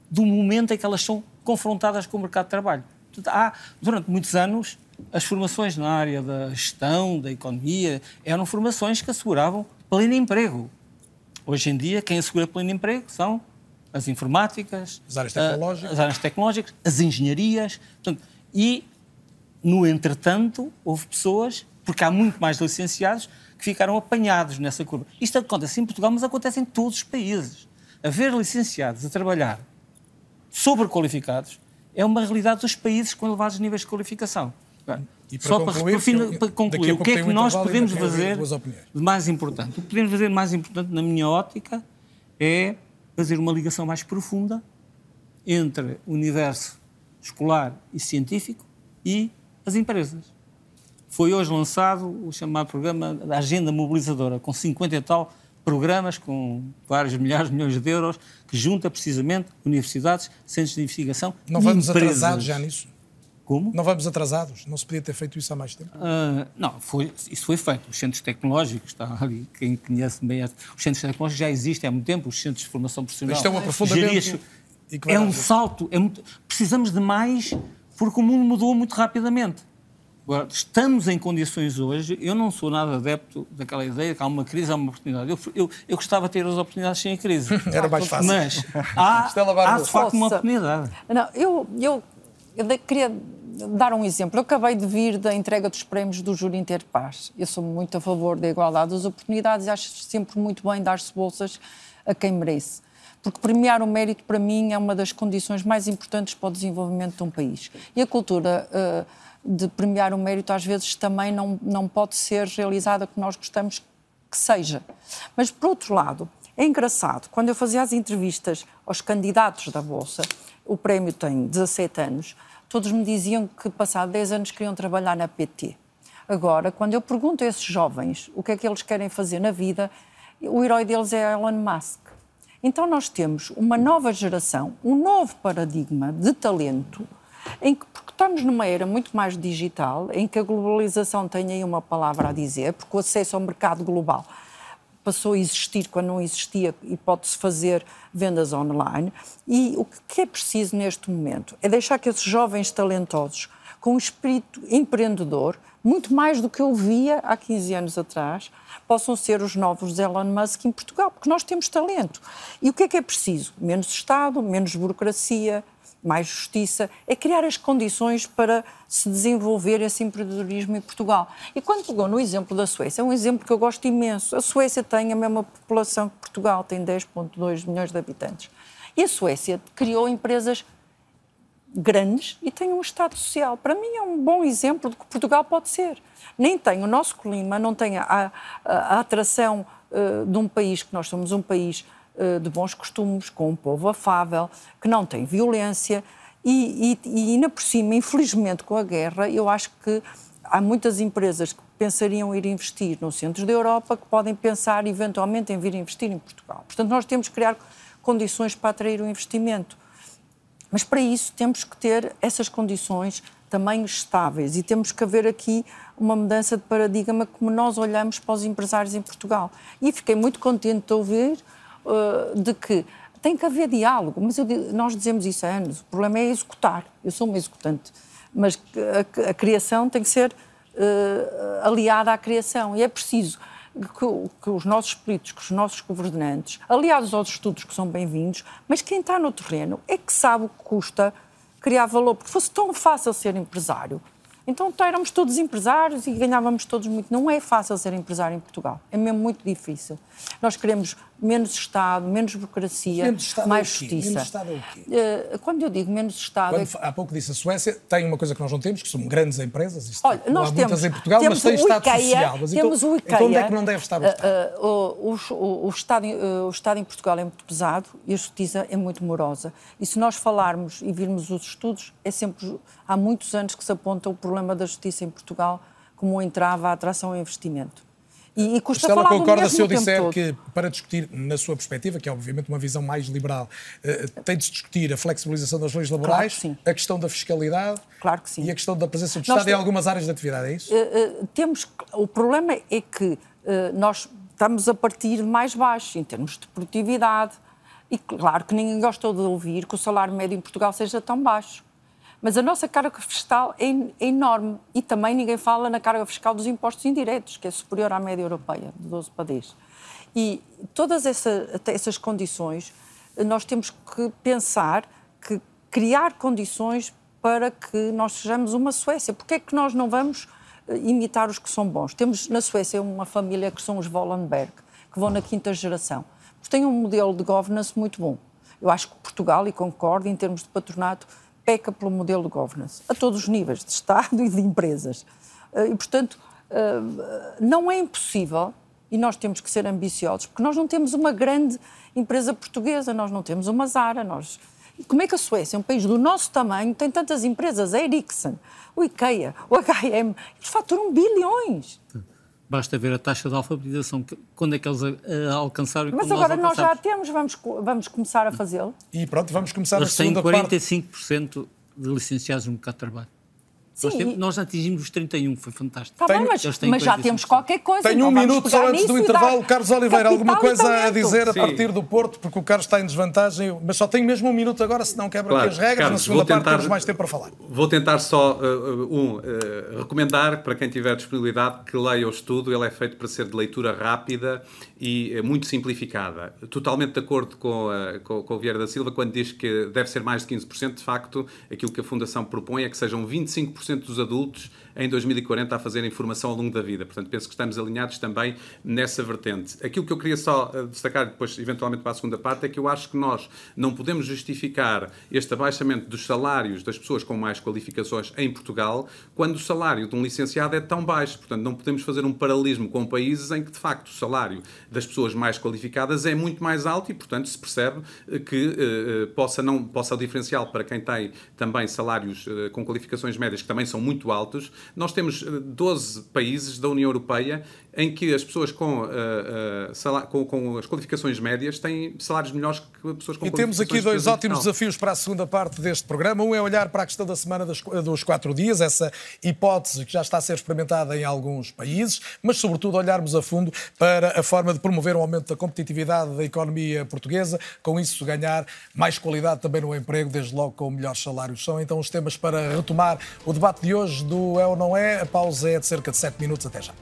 do momento em que elas são confrontadas com o mercado de trabalho. Portanto, há, durante muitos anos, as formações na área da gestão, da economia, eram formações que asseguravam pleno emprego. Hoje em dia, quem assegura pleno emprego são as informáticas, as áreas tecnológicas, as, áreas tecnológicas, as engenharias. Portanto, e No entretanto, houve pessoas, porque há muito mais licenciados, que ficaram apanhados nessa curva. Isto acontece em Portugal, mas acontece em todos os países. Haver licenciados a trabalhar sobrequalificados é uma realidade dos países com elevados níveis de qualificação. E para Só concluir, para, para concluir o que é que nós podemos fazer de mais importante? O que podemos fazer de mais importante, na minha ótica, é fazer uma ligação mais profunda entre o universo escolar e científico e as empresas. Foi hoje lançado o chamado programa da Agenda Mobilizadora, com 50 e tal programas, com vários milhares de milhões de euros, que junta precisamente universidades, centros de investigação Não vamos empresas. atrasados já nisso? Como? Não vamos atrasados? Não se podia ter feito isso há mais tempo? Uh, não, foi, isso foi feito. Os centros tecnológicos, está ali, quem conhece bem, os centros tecnológicos já existem há muito tempo, os centros de formação profissional. Isto é um aprofundamento. É um salto. É muito, precisamos de mais, porque o mundo mudou muito rapidamente. Agora, estamos em condições hoje, eu não sou nada adepto daquela ideia que há uma crise, há uma oportunidade. Eu, eu, eu gostava de ter as oportunidades sem a crise. <laughs> Era mais fácil. Mas <laughs> há, há de facto uma oportunidade. Não, eu, eu, eu queria dar um exemplo. Eu acabei de vir da entrega dos prémios do Júri Interpaz. Eu sou muito a favor da igualdade das oportunidades e acho sempre muito bem dar-se bolsas a quem merece. Porque premiar o mérito, para mim, é uma das condições mais importantes para o desenvolvimento de um país. E a cultura uh, de premiar o mérito, às vezes, também não, não pode ser realizada como nós gostamos que seja. Mas, por outro lado, é engraçado, quando eu fazia as entrevistas aos candidatos da Bolsa, o prémio tem 17 anos, todos me diziam que, passado 10 anos, queriam trabalhar na PT. Agora, quando eu pergunto a esses jovens o que é que eles querem fazer na vida, o herói deles é Elon Musk. Então, nós temos uma nova geração, um novo paradigma de talento, em que, estamos numa era muito mais digital, em que a globalização tem aí uma palavra a dizer, porque o acesso ao mercado global passou a existir quando não existia e pode-se fazer vendas online. E o que é preciso neste momento é deixar que esses jovens talentosos, com um espírito empreendedor, muito mais do que eu via há 15 anos atrás, possam ser os novos Elon Musk em Portugal, porque nós temos talento. E o que é que é preciso? Menos Estado, menos burocracia, mais justiça, é criar as condições para se desenvolver esse empreendedorismo em Portugal. E quando pegou no exemplo da Suécia, é um exemplo que eu gosto imenso. A Suécia tem a mesma população que Portugal, tem 10,2 milhões de habitantes. E a Suécia criou empresas grandes e tem um Estado social. Para mim é um bom exemplo do que Portugal pode ser. Nem tem o nosso clima, não tem a, a, a atração uh, de um país, que nós somos um país de bons costumes, com um povo afável, que não tem violência. E, e, e ainda por cima, infelizmente, com a guerra, eu acho que há muitas empresas que pensariam ir investir no centro da Europa que podem pensar eventualmente em vir investir em Portugal. Portanto, nós temos que criar condições para atrair o investimento. Mas para isso temos que ter essas condições também estáveis e temos que haver aqui uma mudança de paradigma como nós olhamos para os empresários em Portugal. E fiquei muito contente de ouvir uh, de que tem que haver diálogo, mas eu, nós dizemos isso há anos, o problema é executar. Eu sou uma executante, mas a, a criação tem que ser uh, aliada à criação e é preciso que, que, os nossos políticos, os nossos governantes, aliados aos estudos que são bem-vindos, mas quem está no terreno é que sabe o que custa criar valor, porque fosse tão fácil ser empresário, então, então éramos todos empresários e ganhávamos todos muito. Não é fácil ser empresário em Portugal. É mesmo muito difícil. Nós queremos menos Estado, menos burocracia, menos mais justiça. Menos Estado é o quê? Uh, quando eu digo menos Estado. Quando, é... Há pouco disse a Suécia, tem uma coisa que nós não temos, que são grandes empresas. Isto, Olha, nós temos, muitas em Portugal, mas tem Estado IKEA, social. Mas temos então, o IKEA, então onde é que não deve estar o Estado? Uh, uh, o, o, Estado o Estado em Portugal é muito pesado e a justiça é muito morosa. E se nós falarmos e virmos os estudos, é sempre. Há muitos anos que se aponta o problema da justiça em Portugal como um entrave à atração ao investimento. E, e custa Estela falar concorda se eu disser todo. que, para discutir, na sua perspectiva, que é obviamente uma visão mais liberal, uh, tem de se discutir a flexibilização das leis laborais, claro que a questão da fiscalidade claro que e a questão da presença do Estado em algumas áreas de atividade, é isso? Uh, uh, temos, o problema é que nós estamos a partir de mais baixo em termos de produtividade. E claro que ninguém gosta de ouvir que o salário médio em Portugal seja tão baixo. Mas a nossa carga fiscal é, é, enorme e também ninguém fala na carga fiscal dos impostos indiretos, que é superior à média europeia, de 12 para 10. E todas essa, essas condições, nós temos que pensar que criar condições para que nós sejamos uma Suécia. Porque é que nós não vamos eh, imitar os que são bons? Temos na Suécia uma família que são os Wallenberg, que vão na quinta geração. Porque têm um modelo de governance muito bom. Eu acho que Portugal, e concordo, em termos de patronato, peca pelo modelo de governance, a todos os níveis, de Estado <laughs> e de empresas. Eh, e, portanto, eh, não é impossível, e nós temos que ser ambiciosos, porque nós não temos uma grande empresa portuguesa, nós não temos uma Zara, nós... Como é que a Suécia, um país do nosso tamanho, tem tantas empresas? A Ericsson, o IKEA, o H&M, eles faturam bilhões. Basta ver a taxa de alfabetização, quando é que eles a, alcançaram Mas agora nós, nós, já temos, vamos, vamos começar a fazê-lo. E pronto, vamos começar eles a segunda parte. Eles têm 45% de licenciados no mercado de trabalho. Sim. Nós, temos, nós atingimos os 31, foi fantástico. Tá bem, mas, mas já temos qualquer coisa. Tenho então um minuto só antes do intervalo. Carlos Oliveira, alguma coisa a dizer a partir do Porto, porque o Carlos está em desvantagem, mas só tenho mesmo um minuto agora, senão quebra claro. aqui as regras. Carlos, Na segunda parte temos mais tempo para falar. Vou tentar só, uh, um, uh, recomendar para quem tiver disponibilidade que leia o estudo. Ele é feito para ser de leitura rápida e uh, muito simplificada. Totalmente de acordo com, com, com o Vieira da Silva quando diz que deve ser mais de 15%. De facto, aquilo que a Fundação propõe é que sejam 25% dos adultos em 2040 a fazer informação ao longo da vida. Portanto, penso que estamos alinhados também nessa vertente. Aquilo que eu queria só eh, destacar, depois, eventualmente, para a segunda parte, é que eu acho que nós não podemos justificar este abaixamento dos salários das pessoas com mais qualificações em Portugal quando o salário de um licenciado é tão baixo. Portanto, não podemos fazer um paralelismo com países em que, de facto, o salário das pessoas mais qualificadas é muito mais alto e, portanto, se percebe eh, que uh, possa, não, possa o diferencial para quem tem também salários uh, com qualificações médias que também são muito altos, nós temos 12 eh, países da União Europeia em que as pessoas com, uh, uh, com, com, as qualificações médias têm salários melhores que pessoas com E temos aqui dois ótimos desafios para a segunda parte deste programa. Um é olhar para a questão da semana dos quatro dias, essa hipótese que já está a ser experimentada em alguns países, mas sobretudo olharmos a fundo para a forma de promover um aumento da competitividade da economia portuguesa, com isso ganhar mais qualidade também no emprego, desde logo com melhores salários. São então os temas para retomar o debate de hoje do É ou Não É. A pausa é de cerca de 7 minutos. Até já.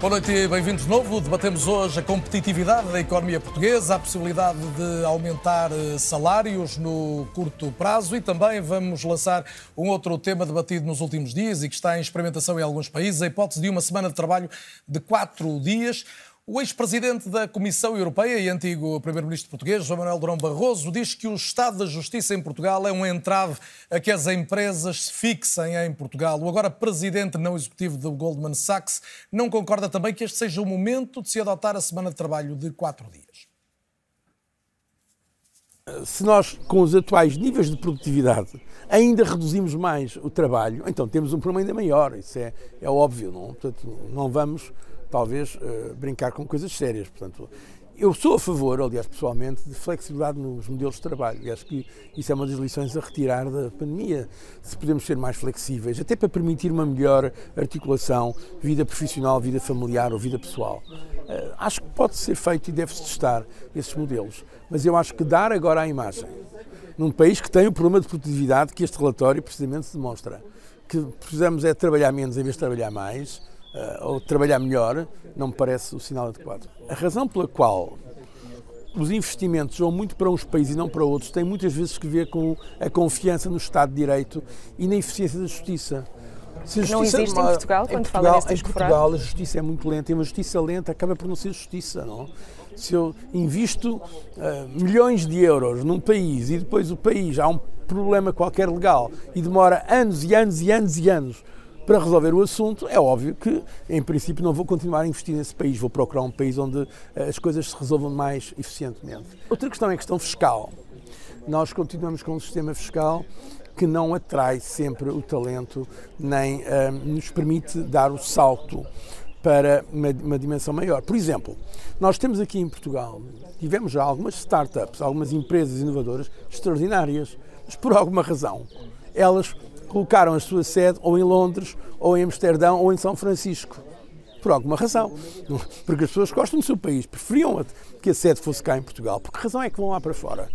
Boa noite e bem-vindos de novo. Debatemos hoje a competitividade da economia portuguesa, a possibilidade de aumentar eh, salários no curto prazo e também vamos lançar um outro tema debatido nos últimos dias e que está em experimentação em alguns países, a hipótese de uma semana de trabalho de quatro dias. O ex-presidente da Comissão Europeia e antigo primeiro-ministro português, João Manuel Durão Barroso, diz que o estado da justiça em Portugal é um entrave a que as empresas se fixem em Portugal. O agora presidente não executivo do Goldman Sachs não concorda também que este seja o momento de se adotar a semana de trabalho de quatro dias. Se nós, com os atuais níveis de produtividade, ainda reduzimos mais o trabalho, então temos um problema ainda maior. Isso é, é óbvio, não? Portanto, não vamos talvez uh, brincar com coisas sérias. Portanto, eu sou a favor, aliás, pessoalmente, de flexibilidade nos modelos de trabalho. E acho que isso é uma das lições a retirar da pandemia. Se podemos ser mais flexíveis, até para permitir uma melhor articulação, vida profissional, vida familiar ou vida pessoal. Uh, acho que pode ser feito e deve-se testar esses modelos. Mas eu acho que dar agora a imagem, num país que tem o problema de produtividade que este relatório precisamente demonstra, que precisamos é trabalhar menos em vez de trabalhar mais, ou trabalhar melhor, não me parece o sinal adequado. A razão pela qual os investimentos vão muito para uns países e não para outros tem muitas vezes que ver com a confiança no Estado de Direito e na eficiência da justiça. Se justiça, não existe em Portugal, quando Portugal, fala Em Portugal a justiça é muito lenta e uma justiça lenta acaba por não ser justiça, não? Se eu invisto uh, milhões de euros num país e depois o país há um problema qualquer legal e demora anos e anos e anos e anos para resolver o assunto, é óbvio que, em princípio, não vou continuar a investir nesse país, vou procurar um país onde eh, as coisas se resolvam mais eficientemente. Outra questão é a questão fiscal. Nós continuamos com um sistema fiscal que não atrai sempre o talento, nem uh, nos permite dar o salto para uma, uma, dimensão maior. Por exemplo, nós temos aqui em Portugal, tivemos já algumas startups, algumas empresas inovadoras extraordinárias, mas por alguma razão elas colocaram a sua sede ou em Londres, ou em Amsterdão, ou em São Francisco. Por alguma razão. Porque as pessoas gostam do seu país, preferiam que a sede fosse cá em Portugal. Por que razão é que vão lá para fora?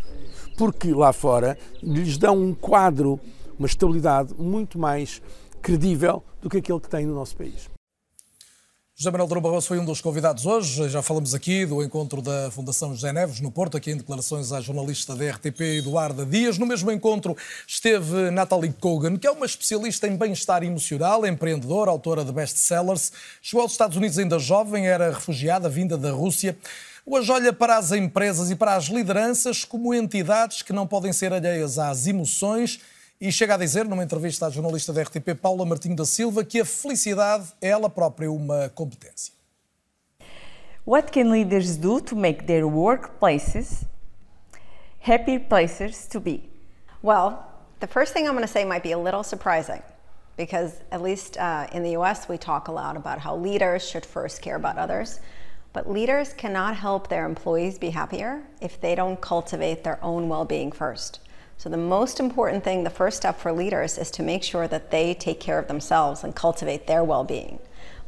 Porque lá fora lhes dão um quadro, uma estabilidade muito mais credível do que aquele que tem no nosso país. José Manuel Durão Barroso foi um dos convidados hoje. Já falamos aqui do encontro da Fundação José Neves, no Porto, aqui em declarações à jornalista da RTP, Eduarda Dias. No mesmo encontro esteve Natalie Kogan, que é uma especialista em bem-estar emocional, empreendedora, autora de best-sellers. Chegou aos Estados Unidos ainda jovem, era refugiada, vinda da Rússia. Hoje olha para as empresas e para as lideranças como entidades que não podem ser alheias às emoções e chega a dizer, numa entrevista à jornalista da RTP, Paula Martinho da Silva, que a felicidade é ela própria uma competência. What can leaders do to make their workplaces happy places to be? Well, the first thing I'm going to say might be a little surprising because, at least uh, in the US, we talk a lot about how leaders should first care about others. But leaders cannot help their employees be happier if they don't cultivate their own well being first. So, the most important thing, the first step for leaders, is to make sure that they take care of themselves and cultivate their well being.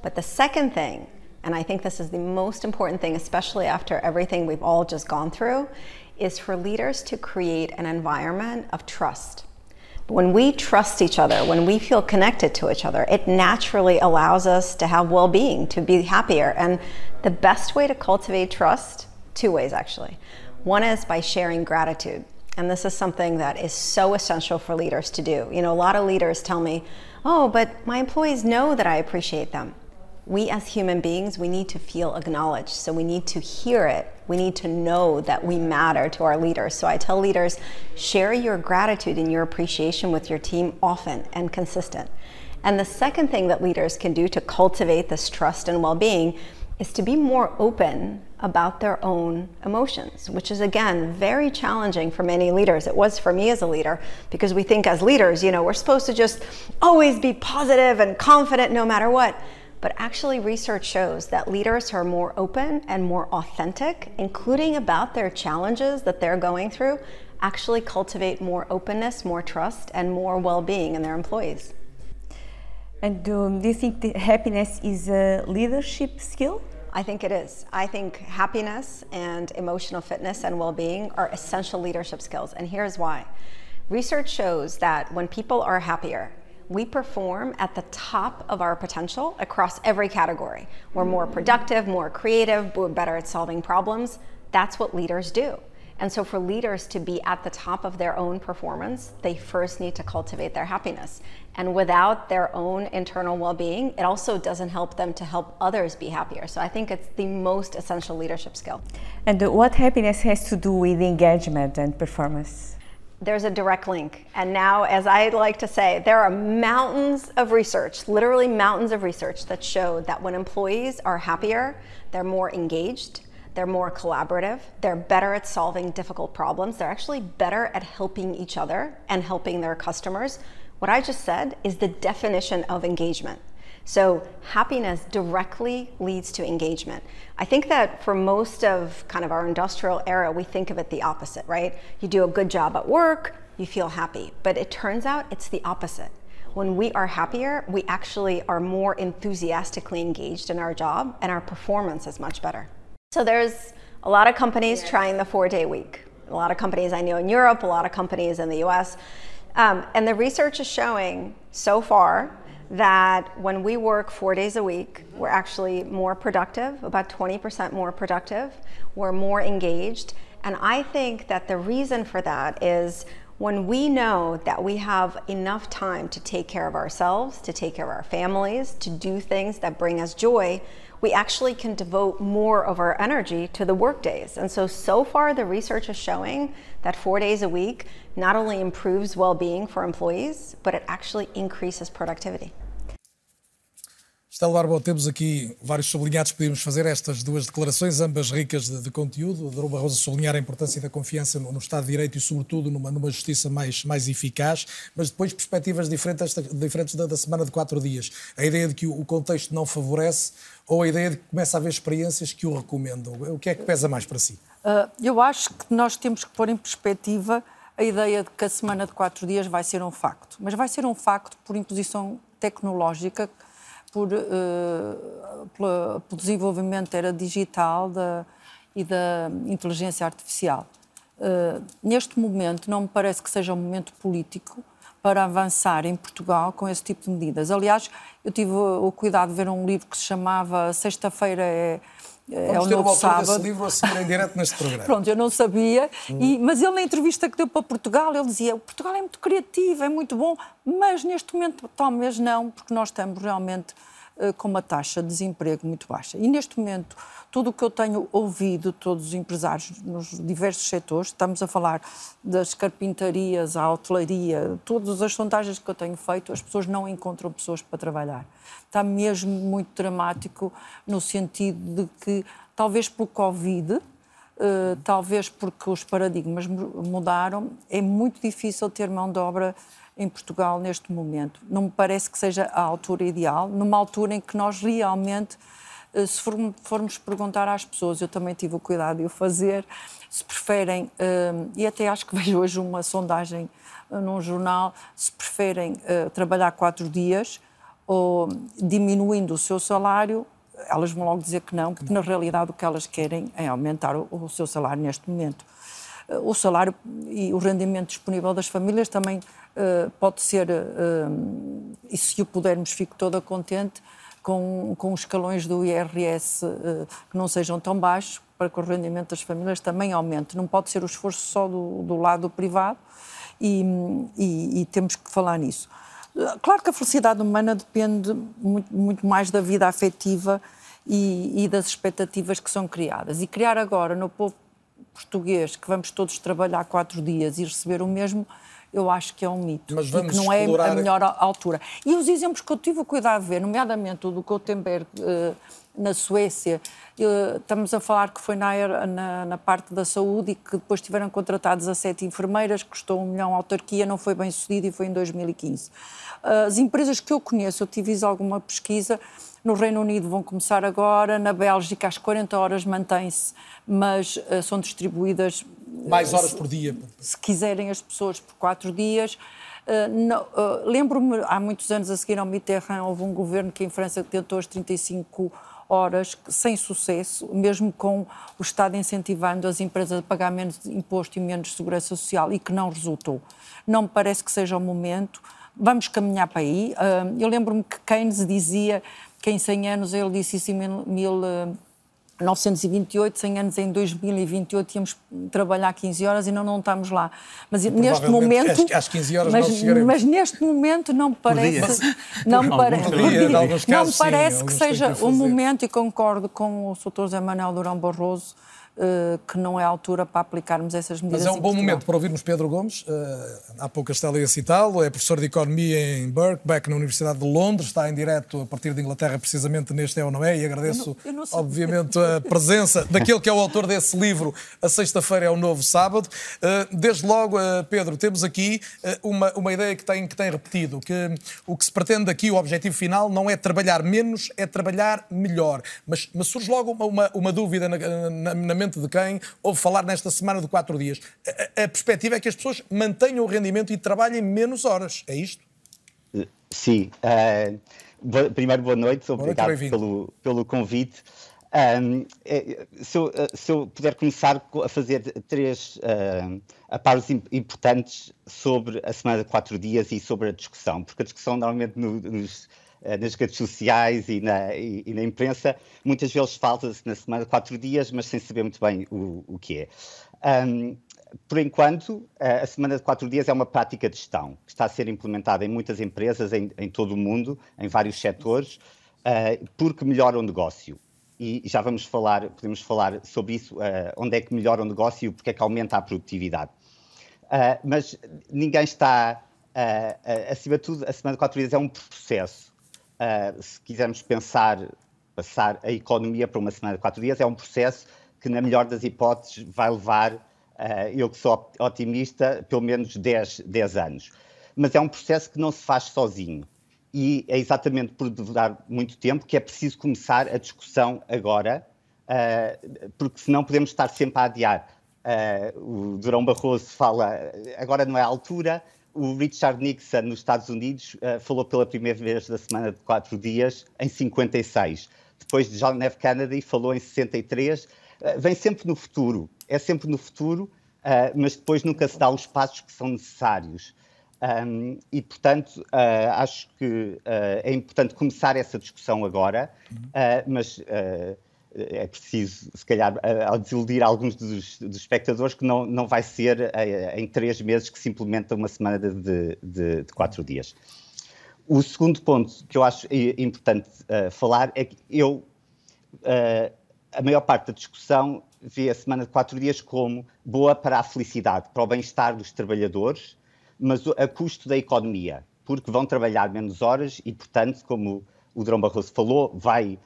But the second thing, and I think this is the most important thing, especially after everything we've all just gone through, is for leaders to create an environment of trust. When we trust each other, when we feel connected to each other, it naturally allows us to have well being, to be happier. And the best way to cultivate trust, two ways actually. One is by sharing gratitude. And this is something that is so essential for leaders to do. You know, a lot of leaders tell me, oh, but my employees know that I appreciate them. We as human beings, we need to feel acknowledged. So we need to hear it. We need to know that we matter to our leaders. So I tell leaders, share your gratitude and your appreciation with your team often and consistent. And the second thing that leaders can do to cultivate this trust and well being is to be more open about their own emotions, which is again very challenging for many leaders. It was for me as a leader because we think as leaders, you know, we're supposed to just always be positive and confident no matter what. But actually, research shows that leaders who are more open and more authentic, including about their challenges that they're going through, actually cultivate more openness, more trust, and more well being in their employees. And um, do you think happiness is a leadership skill? I think it is. I think happiness and emotional fitness and well being are essential leadership skills. And here's why research shows that when people are happier, we perform at the top of our potential across every category. We're more productive, more creative, we're better at solving problems. That's what leaders do. And so, for leaders to be at the top of their own performance, they first need to cultivate their happiness. And without their own internal well being, it also doesn't help them to help others be happier. So, I think it's the most essential leadership skill. And what happiness has to do with engagement and performance? There's a direct link. And now, as I like to say, there are mountains of research, literally mountains of research, that show that when employees are happier, they're more engaged, they're more collaborative. They're better at solving difficult problems. They're actually better at helping each other and helping their customers. What I just said is the definition of engagement. So happiness directly leads to engagement. I think that for most of kind of our industrial era, we think of it the opposite, right? You do a good job at work, you feel happy. But it turns out it's the opposite. When we are happier, we actually are more enthusiastically engaged in our job and our performance is much better. So there's a lot of companies yeah. trying the four day week. A lot of companies I know in Europe, a lot of companies in the US. Um, and the research is showing so far that when we work four days a week, we're actually more productive, about 20% more productive. We're more engaged. And I think that the reason for that is when we know that we have enough time to take care of ourselves, to take care of our families, to do things that bring us joy, we actually can devote more of our energy to the work days. And so, so far, the research is showing that four days a week not only improves well being for employees, but it actually increases productivity. Estela Barbo, temos aqui vários sublinhados podíamos fazer estas duas declarações, ambas ricas de, de conteúdo. Dr. Barroso sublinhar a importância da confiança no, no, Estado de Direito e, sobretudo, numa, numa justiça mais, mais eficaz, mas depois perspectivas diferentes, diferentes da, da semana de quatro dias. A ideia de que o, o contexto não favorece ou a ideia de que começa a haver experiências que o recomendam? O que é que pesa mais para si? Uh, eu acho que nós temos que pôr em perspectiva a ideia de que a semana de quatro dias vai ser um facto. Mas vai ser um facto por imposição tecnológica por, uh, pelo desenvolvimento da era digital da, e da inteligência artificial. Uh, neste momento, não me parece que seja um momento político para avançar em Portugal com esse tipo de medidas. Aliás, eu tive o cuidado de ver um livro que se chamava Sexta-feira é Vamos é o novo sábado. Desse livro a seguir em direto neste programa. Pronto, eu não sabia, e, mas ele na entrevista que deu para Portugal, ele dizia, Portugal é muito criativo, é muito bom, mas neste momento talvez não, porque nós estamos realmente com uma taxa de desemprego muito baixa. E neste momento tudo o que eu tenho ouvido todos os empresários nos diversos setores, estamos a falar das carpintarias, à hotelaria, todas as sondagens que eu tenho feito, as pessoas não encontram pessoas para trabalhar. Está mesmo muito dramático no sentido de que, talvez pelo Covid, Uh, talvez porque os paradigmas mudaram, é muito difícil ter mão de obra em Portugal neste momento. Não me parece que seja a altura ideal, numa altura em que nós realmente eh, se formos perguntar às pessoas, eu também tive o cuidado de o fazer, se preferem, eh, e até acho que <laughs> vejo hoje uma sondagem eh, num jornal, se preferem trabalhar quatro dias ou diminuindo o seu salário, elas vão logo dizer que não, porque na realidade o que elas querem é aumentar o, seu salário neste momento. O salário e o rendimento disponível das famílias também pode ser, e se o pudermos, fico toda contente, com, com escalões do IRS eh, que não sejam tão baixos, para que o rendimento das famílias também aumente. Não pode ser o esforço só do, do lado privado e, e, e, temos que falar nisso. Claro que a felicidade humana depende muito, muito mais da vida afetiva e, e das expectativas que são criadas. E criar agora no povo português que vamos todos trabalhar quatro dias e receber o mesmo eu acho que é um mito Mas vamos e que não é explorar... a melhor altura. E os exemplos que eu tive o cuidado de ver, nomeadamente o do Gutenberg uh, na Suécia, uh, estamos a falar que foi na, na, na, parte da saúde e que depois tiveram contratados a sete enfermeiras, custou um milhão a autarquia, não foi bem sucedido e foi em 2015. Uh, as empresas que eu conheço, eu tive alguma pesquisa, no Reino Unido vão começar agora, na Bélgica às 40 horas mantém-se, mas uh, são distribuídas mais horas por dia. Se quiserem as pessoas por quatro dias. Uh, uh, Lembro-me, há muitos anos a seguir ao Mitterrand, houve um governo que em França tentou as 35 horas sem sucesso, mesmo com o Estado incentivando as empresas a pagar menos imposto e menos segurança social e que não resultou. Não me parece que seja o momento. Vamos caminhar para aí. Uh, eu lembro-me que Keynes dizia que em 100 anos, ele disse isso em mil, mil 1928, 100 anos em 2028, íamos trabalhar 15 horas e não, não estamos lá. Mas neste momento. Às 15 horas mas, mas neste momento não me parece. Não me, pare... não me parece sim, que seja o momento, e concordo com o Sr. José Manuel Durão Barroso eh, que não é a altura para aplicarmos essas medidas. Mas é um bom momento para ouvirmos Pedro Gomes, uh, há pouco estava a citá-lo, é professor de Economia em Birkbeck, na Universidade de Londres, está em direto a partir de Inglaterra, precisamente neste É ou Não É, e agradeço, eu não, eu não obviamente, a presença daquele que é o autor desse livro, A Sexta-feira é o Novo Sábado. Uh, desde logo, Pedro, temos aqui uma, uma ideia que tem, que tem repetido, que o que se pretende aqui, o objetivo final, não é trabalhar menos, é trabalhar melhor. Mas, mas surge logo uma, uma, uma dúvida na, na, na mente de quem ouve falar nesta semana de quatro dias. A, a perspectiva é que as pessoas mantenham o rendimento e trabalhem menos horas. É isto? Sim. Uh, primeiro, boa noite. Obrigado boa noite, pelo, pelo convite. Um, se, eu, se, eu, puder começar a fazer três uh, aparos importantes sobre a semana de quatro dias e sobre a discussão, porque a discussão normalmente no, nos eh, nas redes sociais e na, e, e na imprensa, muitas vezes fala-se na semana quatro dias, mas sem saber muito bem o, o que é. Um, por enquanto, eh, a semana de quatro dias é uma prática de gestão que está a ser implementada em muitas empresas em, em todo o mundo, em vários setores, uh, porque melhora o negócio. E já vamos falar, podemos falar sobre isso, uh, onde é que melhora o negócio e porque é que aumenta a produtividade. Uh, mas ninguém está, acima de tudo, a semana de quatro dias é um processo uh, se quisermos pensar, passar a economia para uma semana de quatro dias, é um processo que, na melhor das hipóteses, vai levar, uh, eu que sou otimista, pelo menos 10, 10 anos. Mas é um processo que não se faz sozinho. E é exatamente por demorar muito tempo que é preciso começar a discussão agora, uh, porque senão podemos estar sempre a adiar. Uh, o Durão Barroso fala, agora não é a altura, o Richard Nixon, nos Estados Unidos, uh, falou pela primeira vez da semana de quatro dias em 56. Depois de John F. Kennedy falou em 63. Uh, eh, vem sempre no futuro. É sempre no futuro, uh, mas depois nunca se dá os passos que são necessários. Um, e, portanto, uh, acho que uh, é importante começar essa discussão agora, uh, mas é preciso, se calhar, ao desiludir alguns dos, dos, espectadores, que não, não vai ser em três meses que se implementa uma semana de, de, de, quatro dias. O segundo ponto que eu acho importante falar é que eu, a maior parte da discussão vê a semana de quatro dias como boa para a felicidade, para o bem-estar dos trabalhadores, mas a custo da economia, porque vão trabalhar menos horas e, portanto, como o Drão Barroso falou, vai,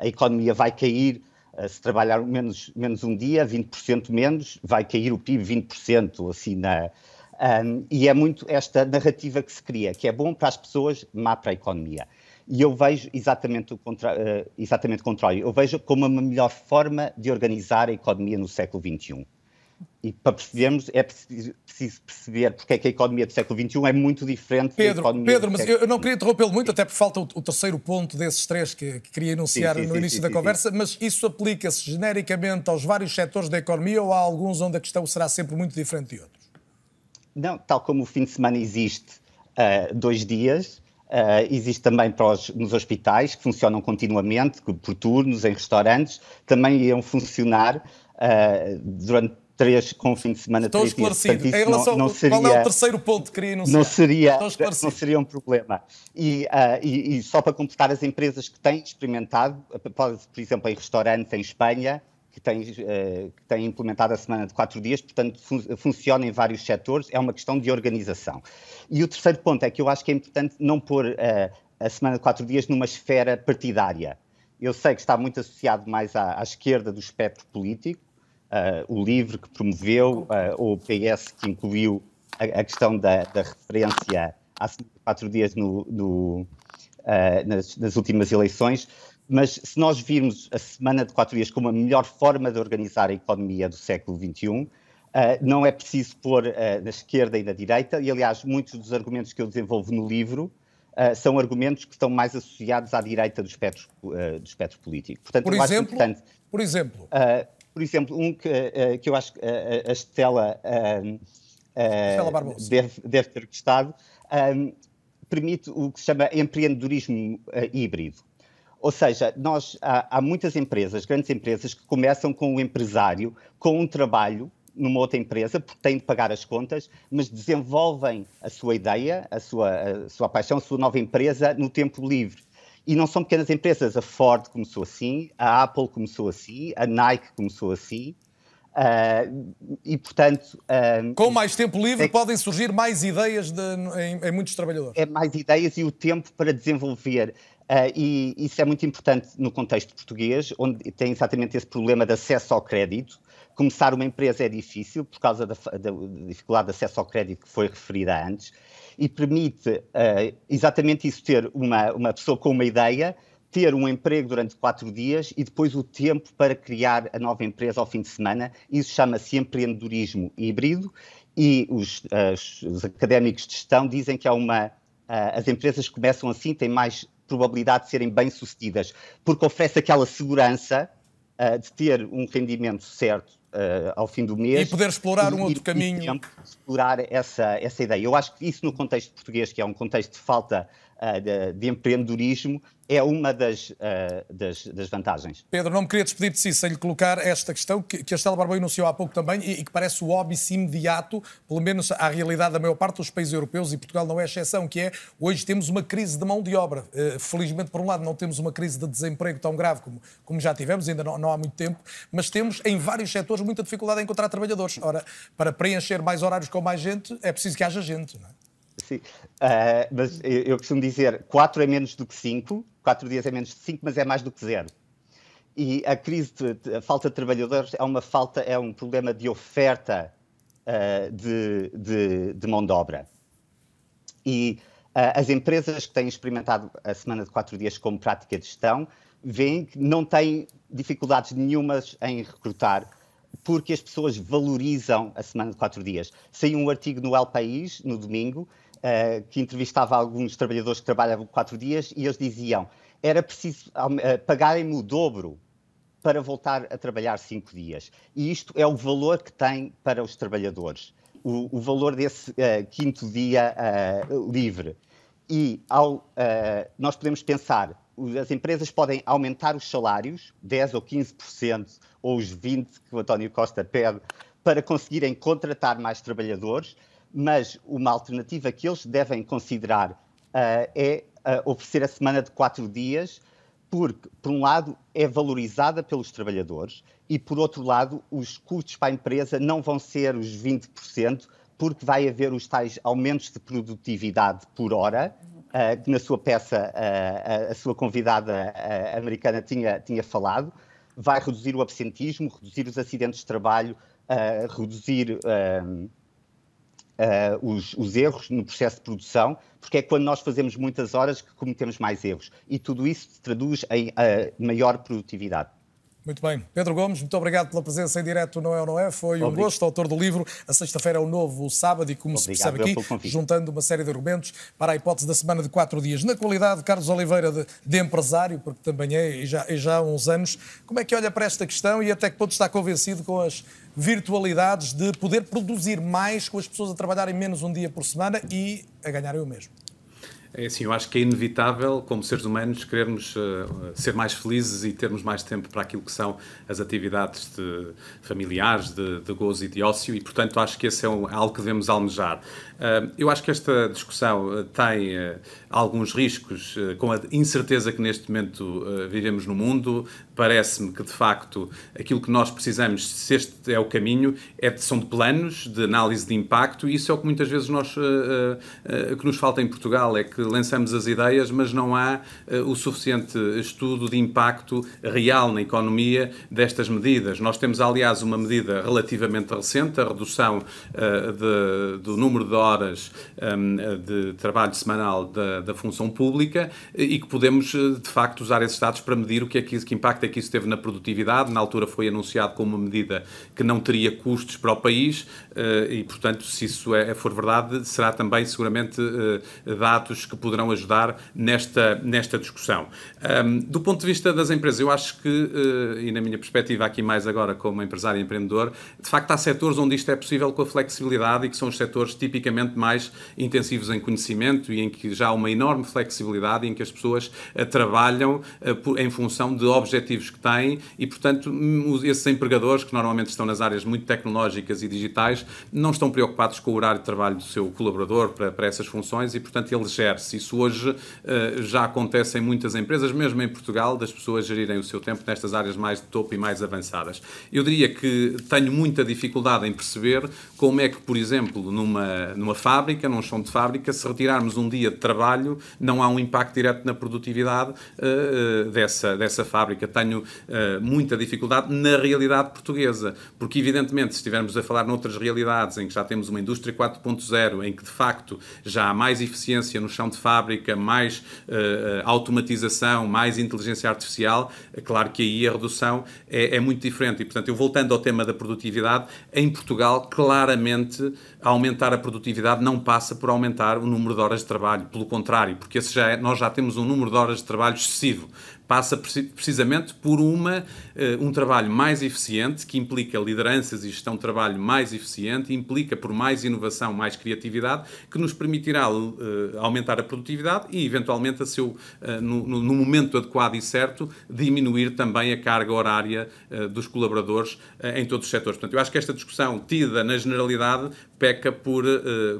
a economia vai cair se trabalhar menos, menos um dia, 20% menos, vai cair o PIB 20%, assim, na, um, e é muito esta narrativa que se cria, que é bom para as pessoas, má para a economia. E eu vejo exatamente o, contra, uh, exatamente o contrário. Eu vejo como uma melhor forma de organizar a economia no século XXI. E para percebermos, é preciso, preciso, perceber porque é que a economia do século XXI é muito diferente Pedro, da economia Pedro, mas eu não queria interrompê-lo muito, até porque falta o, o, terceiro ponto desses três que, que queria enunciar sim, sim, no sim, início da conversa, mas isso aplica-se genericamente aos vários setores da economia ou há alguns onde a questão será sempre muito diferente de outros? Não, tal como o fim de semana existe uh, dois dias, Uh, existe também os, nos hospitais, que funcionam continuamente, por turnos, em restaurantes, também iam funcionar uh, durante três, com o fim de semana Estou três esclarecido. Dias. Portanto, em relação não, não seria, qual é o terceiro ponto que queria enunciar? Não seria, não seria um problema. E, uh, e, e, só para completar, as empresas que têm experimentado, por exemplo, em restaurantes em Espanha, que tem, uh, que tem implementado a semana de quatro dias, portanto, fun funciona em vários setores, é uma questão de organização. E o terceiro ponto é que eu acho que é importante não pôr uh, a semana de quatro dias numa esfera partidária. Eu sei que está muito associado mais à, à esquerda do espectro político, o LIVRE que promoveu, ou o PS que incluiu a, a questão da, da, referência de quatro dias no, no, nas, nas últimas eleições, mas se nós virmos a semana de quatro dias como a melhor forma de organizar a economia do século XXI, eh, não é preciso pôr na esquerda e na direita, e aliás, muitos dos argumentos que eu desenvolvo no livro são argumentos que estão mais associados à direita do espectro, do espectro político. Portanto, por, exemplo, por exemplo? Por exemplo, um que, que eu acho que a Estela, deve, deve, ter gostado, permite o que se chama empreendedorismo híbrido. Ou seja, nós, há, há, muitas empresas, grandes empresas, que começam com o empresário com um trabalho numa outra empresa, porque têm de pagar as contas, mas desenvolvem a sua ideia, a sua, a sua paixão, a sua nova empresa no tempo livre. E não são pequenas empresas. A Ford começou assim, a Apple começou assim, a Nike começou assim. Uh, e, portanto. Uh, Com mais tempo livre, é, podem surgir mais ideias de, em, em, muitos trabalhadores. É mais ideias e o tempo para desenvolver Uh, e isso é muito importante no contexto português, onde tem exatamente esse problema de acesso ao crédito. Começar uma empresa é difícil por causa da, da dificuldade de acesso ao crédito que foi referida antes, e permite uh, exatamente isso: ter uma, uma pessoa com uma ideia, ter um emprego durante quatro dias e depois o tempo para criar a nova empresa ao fim de semana. Isso chama-se empreendedorismo híbrido, e os, uh, os académicos de gestão dizem que há uma. as empresas começam assim, têm mais probabilidade de serem bem-sucedidas, porque oferece aquela segurança uh, de ter um rendimento certo uh, ao fim do mês. E poder explorar e, um outro caminho. explorar essa, essa ideia. Eu acho que isso no contexto português, que é um contexto de falta uh, de, de empreendedorismo, é uma das, uh, das, das, vantagens. Pedro, não me queria despedir de si sem lhe colocar esta questão que, que a Estela Barbou enunciou há pouco também e, e, que parece o óbvio imediato, pelo menos à realidade da maior parte dos países europeus e Portugal não é exceção, que é hoje temos uma crise de mão de obra. Uh, felizmente, por um lado, não temos uma crise de desemprego tão grave como, como já tivemos, ainda não, não há muito tempo, mas temos em vários setores muita dificuldade em encontrar trabalhadores. Ora, para preencher mais horários com mais gente, é preciso que haja gente. Não é? Sim, uh, mas eu, eu costumo dizer 4 é menos do que 5, 4 dias é menos de 5, mas é mais do que zero. E a crise, de, a falta de trabalhadores é uma falta, é um problema de oferta uh, de, de, de, mão de obra. E uh, as empresas que têm experimentado a semana de 4 dias como prática de gestão veem que não têm dificuldades nenhumas em recrutar porque as pessoas valorizam a semana de quatro dias. Saiu um artigo no El País, no domingo, uh, que entrevistava alguns trabalhadores que trabalhavam quatro dias e eles diziam era preciso uh, pagarem-me o dobro para voltar a trabalhar cinco dias. E isto é o valor que tem para os trabalhadores. o, o valor desse uh, quinto dia livre. E ao, nós podemos pensar, as empresas podem aumentar os salários, 10 ou 15%, ou os 20% que o António Costa pede, para conseguirem contratar mais trabalhadores, mas uma alternativa que eles devem considerar é oferecer a semana de quatro dias, porque, por um lado, é valorizada pelos trabalhadores e, por outro lado, os custos para a empresa não vão ser os 20%, porque vai haver os tais aumentos de produtividade por hora, uh, que na sua peça uh, a sua convidada uh, americana tinha, tinha falado, vai reduzir o absentismo, reduzir os acidentes de trabalho, reduzir uh, os, os, erros no processo de produção, porque é quando nós fazemos muitas horas que cometemos mais erros. E tudo isso se traduz em uh, maior produtividade. Muito bem. Pedro Gomes, muito obrigado pela presença em direto Não É ou Não É. Foi um gosto, autor do livro. A sexta-feira é o novo sábado e, como obrigado se percebe aqui, juntando uma série de argumentos para a hipótese da semana de quatro dias. Na qualidade, Carlos Oliveira, de, de empresário, porque também é, e já, e já há uns anos, como é que olha para esta questão e até que ponto está convencido com as virtualidades de poder produzir mais com as pessoas a trabalharem menos um dia por semana e a ganharem o mesmo? É assim, eu acho que é inevitável, como seres humanos, querermos uh, ser mais felizes e termos mais tempo para aquilo que são as atividades de, familiares, de, de gozo e de ócio, e, portanto, acho que esse é um, algo que devemos almejar. Uh, eu acho que esta discussão uh, tem alguns riscos, com a incerteza que neste momento vivemos no mundo. Parece-me que, de facto, aquilo que nós precisamos, se este é o caminho, é, são de planos, de análise de impacto, e isso é o que muitas vezes nós, que nos falta em Portugal, é que lançamos as ideias, mas não há o suficiente estudo de impacto real na economia destas medidas. Nós temos, aliás, uma medida relativamente recente, a redução de, do número de horas um, ehm, de trabalho semanal da, da, função pública e que podemos, eh, de facto, usar esses dados para medir o que, é que, que impacto é que isso teve na produtividade. Na altura foi anunciado como uma medida que não teria custos para o país uh, e, portanto, se isso é, for verdade, será também seguramente dados que poderão ajudar nesta, nesta discussão. Um, do ponto de vista das empresas, eu acho que, e na minha perspectiva aqui mais agora como empresário e empreendedor, de facto há setores onde isto é possível com a flexibilidade e que são os setores tipicamente mais intensivos em conhecimento e em que já há uma enorme flexibilidade em que as pessoas uh, trabalham uh, em função de objetivos que têm e, portanto, esses empregadores que normalmente estão nas áreas muito tecnológicas e digitais não estão preocupados com o horário de trabalho do seu colaborador para, para essas funções e, portanto, ele gera isso hoje uh, já acontece em muitas empresas, mesmo em Portugal, das pessoas gerirem o seu tempo nestas áreas mais de topo e mais avançadas. Eu diria que tenho muita dificuldade em perceber como é que, por exemplo, numa, numa fábrica, num chão de fábrica, se retirarmos um dia de trabalho, não há um impacto direto na produtividade uh, dessa, dessa fábrica. Tenho uh, muita dificuldade na realidade portuguesa, porque, evidentemente, se estivermos a falar noutras realidades em que já temos uma indústria 4.0, em que de facto já há mais eficiência no chão de fábrica, mais uh, automatização, mais inteligência artificial, é claro que aí a redução é, é muito diferente. E, portanto, eu voltando ao tema da produtividade, em Portugal, claramente, aumentar a produtividade não passa por aumentar o número de horas de trabalho, pelo contrário, porque já é, nós já temos um número de horas de trabalho excessivo passa precisamente por uma, eh, um trabalho mais eficiente, que implica lideranças e gestão de trabalho mais eficiente, implica por mais inovação, mais criatividade, que nos permitirá eh, aumentar a produtividade e, eventualmente, a seu, eh, no, no momento adequado e certo, diminuir também a carga horária dos colaboradores em todos os setores. Portanto, eu acho que esta discussão, tida na generalidade, peca por,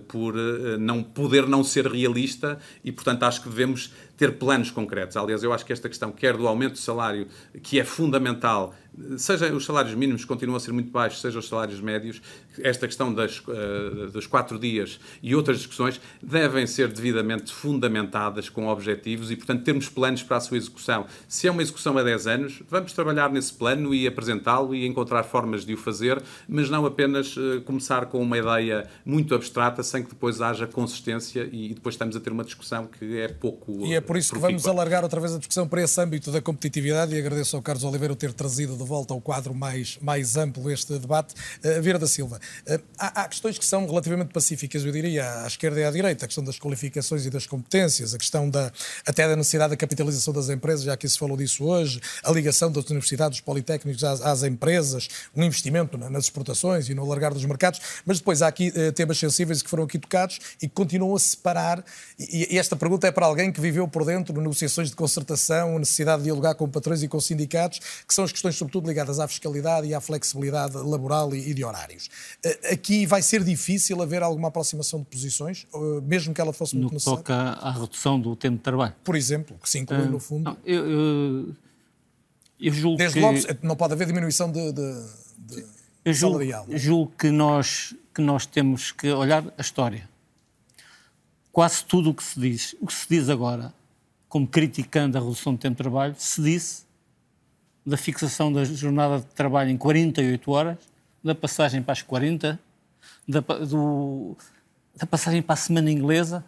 por não poder não ser realista e, portanto, acho que devemos ter planos concretos. Aliás, eu acho que esta questão, quer do aumento do salário, que é fundamental seja os salários mínimos que continuam a ser muito baixos, seja os salários médios, esta questão das, uh, dos quatro dias e outras discussões devem ser devidamente fundamentadas com objetivos e, portanto, termos planos para a sua execução. Se é uma execução a 10 anos, vamos trabalhar nesse plano e apresentá-lo e encontrar formas de o fazer, mas não apenas uh, começar com uma ideia muito abstrata sem que depois haja consistência e, depois estamos a ter uma discussão que é pouco. E é por isso que vamos alargar outra vez a discussão para esse âmbito da competitividade e agradeço ao Carlos Oliveira o ter trazido de volta ao quadro mais, mais amplo deste debate. Uh, Vera da Silva, uh, há, há, questões que são relativamente pacíficas, eu diria, à esquerda e à direita, a questão das qualificações e das competências, a questão da, até da necessidade da capitalização das empresas, já que se falou disso hoje, a ligação das universidades, dos politécnicos às, às empresas, um investimento nas exportações e no alargar dos mercados, mas depois há aqui uh, temas sensíveis que foram aqui tocados e que continuam a separar, e, e esta pergunta é para alguém que viveu por dentro negociações de concertação, a necessidade de dialogar com patrões e com sindicatos, que são as questões sobretudo ligadas à fiscalidade e à flexibilidade laboral e, de horários. Uh, aqui vai ser difícil haver alguma aproximação de posições, uh, mesmo que ela fosse muito no necessária? toca à redução do tempo de trabalho. Por exemplo, que se inclui no fundo... Não, eu, eu eu julgo Desde que... logo, não pode haver diminuição de, de, de eu julgo, salarial. Eu julgo que nós, que nós temos que olhar a história. Quase tudo o que se diz, o que se diz agora, como criticando a redução do tempo de trabalho, se disse da fixação da jornada de trabalho em 48 horas, da passagem para as 40, da, do, da passagem para a semana inglesa,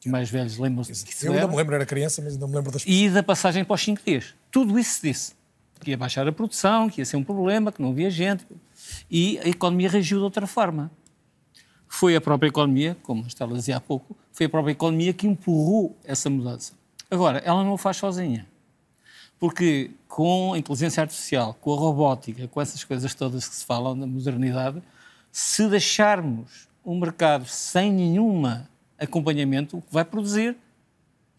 os mais velhos lembram-se disso. Eu ainda me lembro, era criança, mas ainda me lembro das E da passagem para os 5 dias. Tudo isso se disse que ia baixar a produção, que ia ser um problema, que não havia gente. E a economia reagiu de outra forma. Foi a própria economia, como a Estela dizia há pouco, foi a própria economia que empurrou essa mudança. Agora, ela não o faz sozinha. Porque com a inteligência artificial, com a robótica, com essas coisas todas que se falam da modernidade, se deixarmos o mercado sem nenhuma acompanhamento, o que vai produzir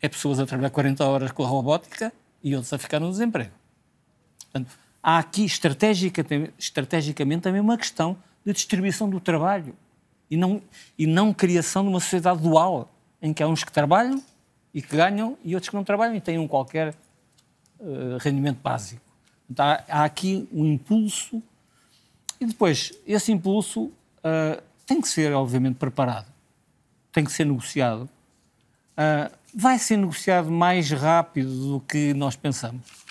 é pessoas a trabalhar 40 horas com a robótica e outros a ficar no desemprego. Portanto, há aqui estrategicamente também uma questão de distribuição do trabalho e não, e não criação de uma sociedade dual, em que há uns que trabalham e que ganham e outros que não trabalham e têm um qualquer rendimento básico. Então, há, há, aqui um impulso e depois esse impulso uh, tem que ser, obviamente, preparado, tem que ser negociado. Uh, vai ser negociado mais rápido do que nós pensamos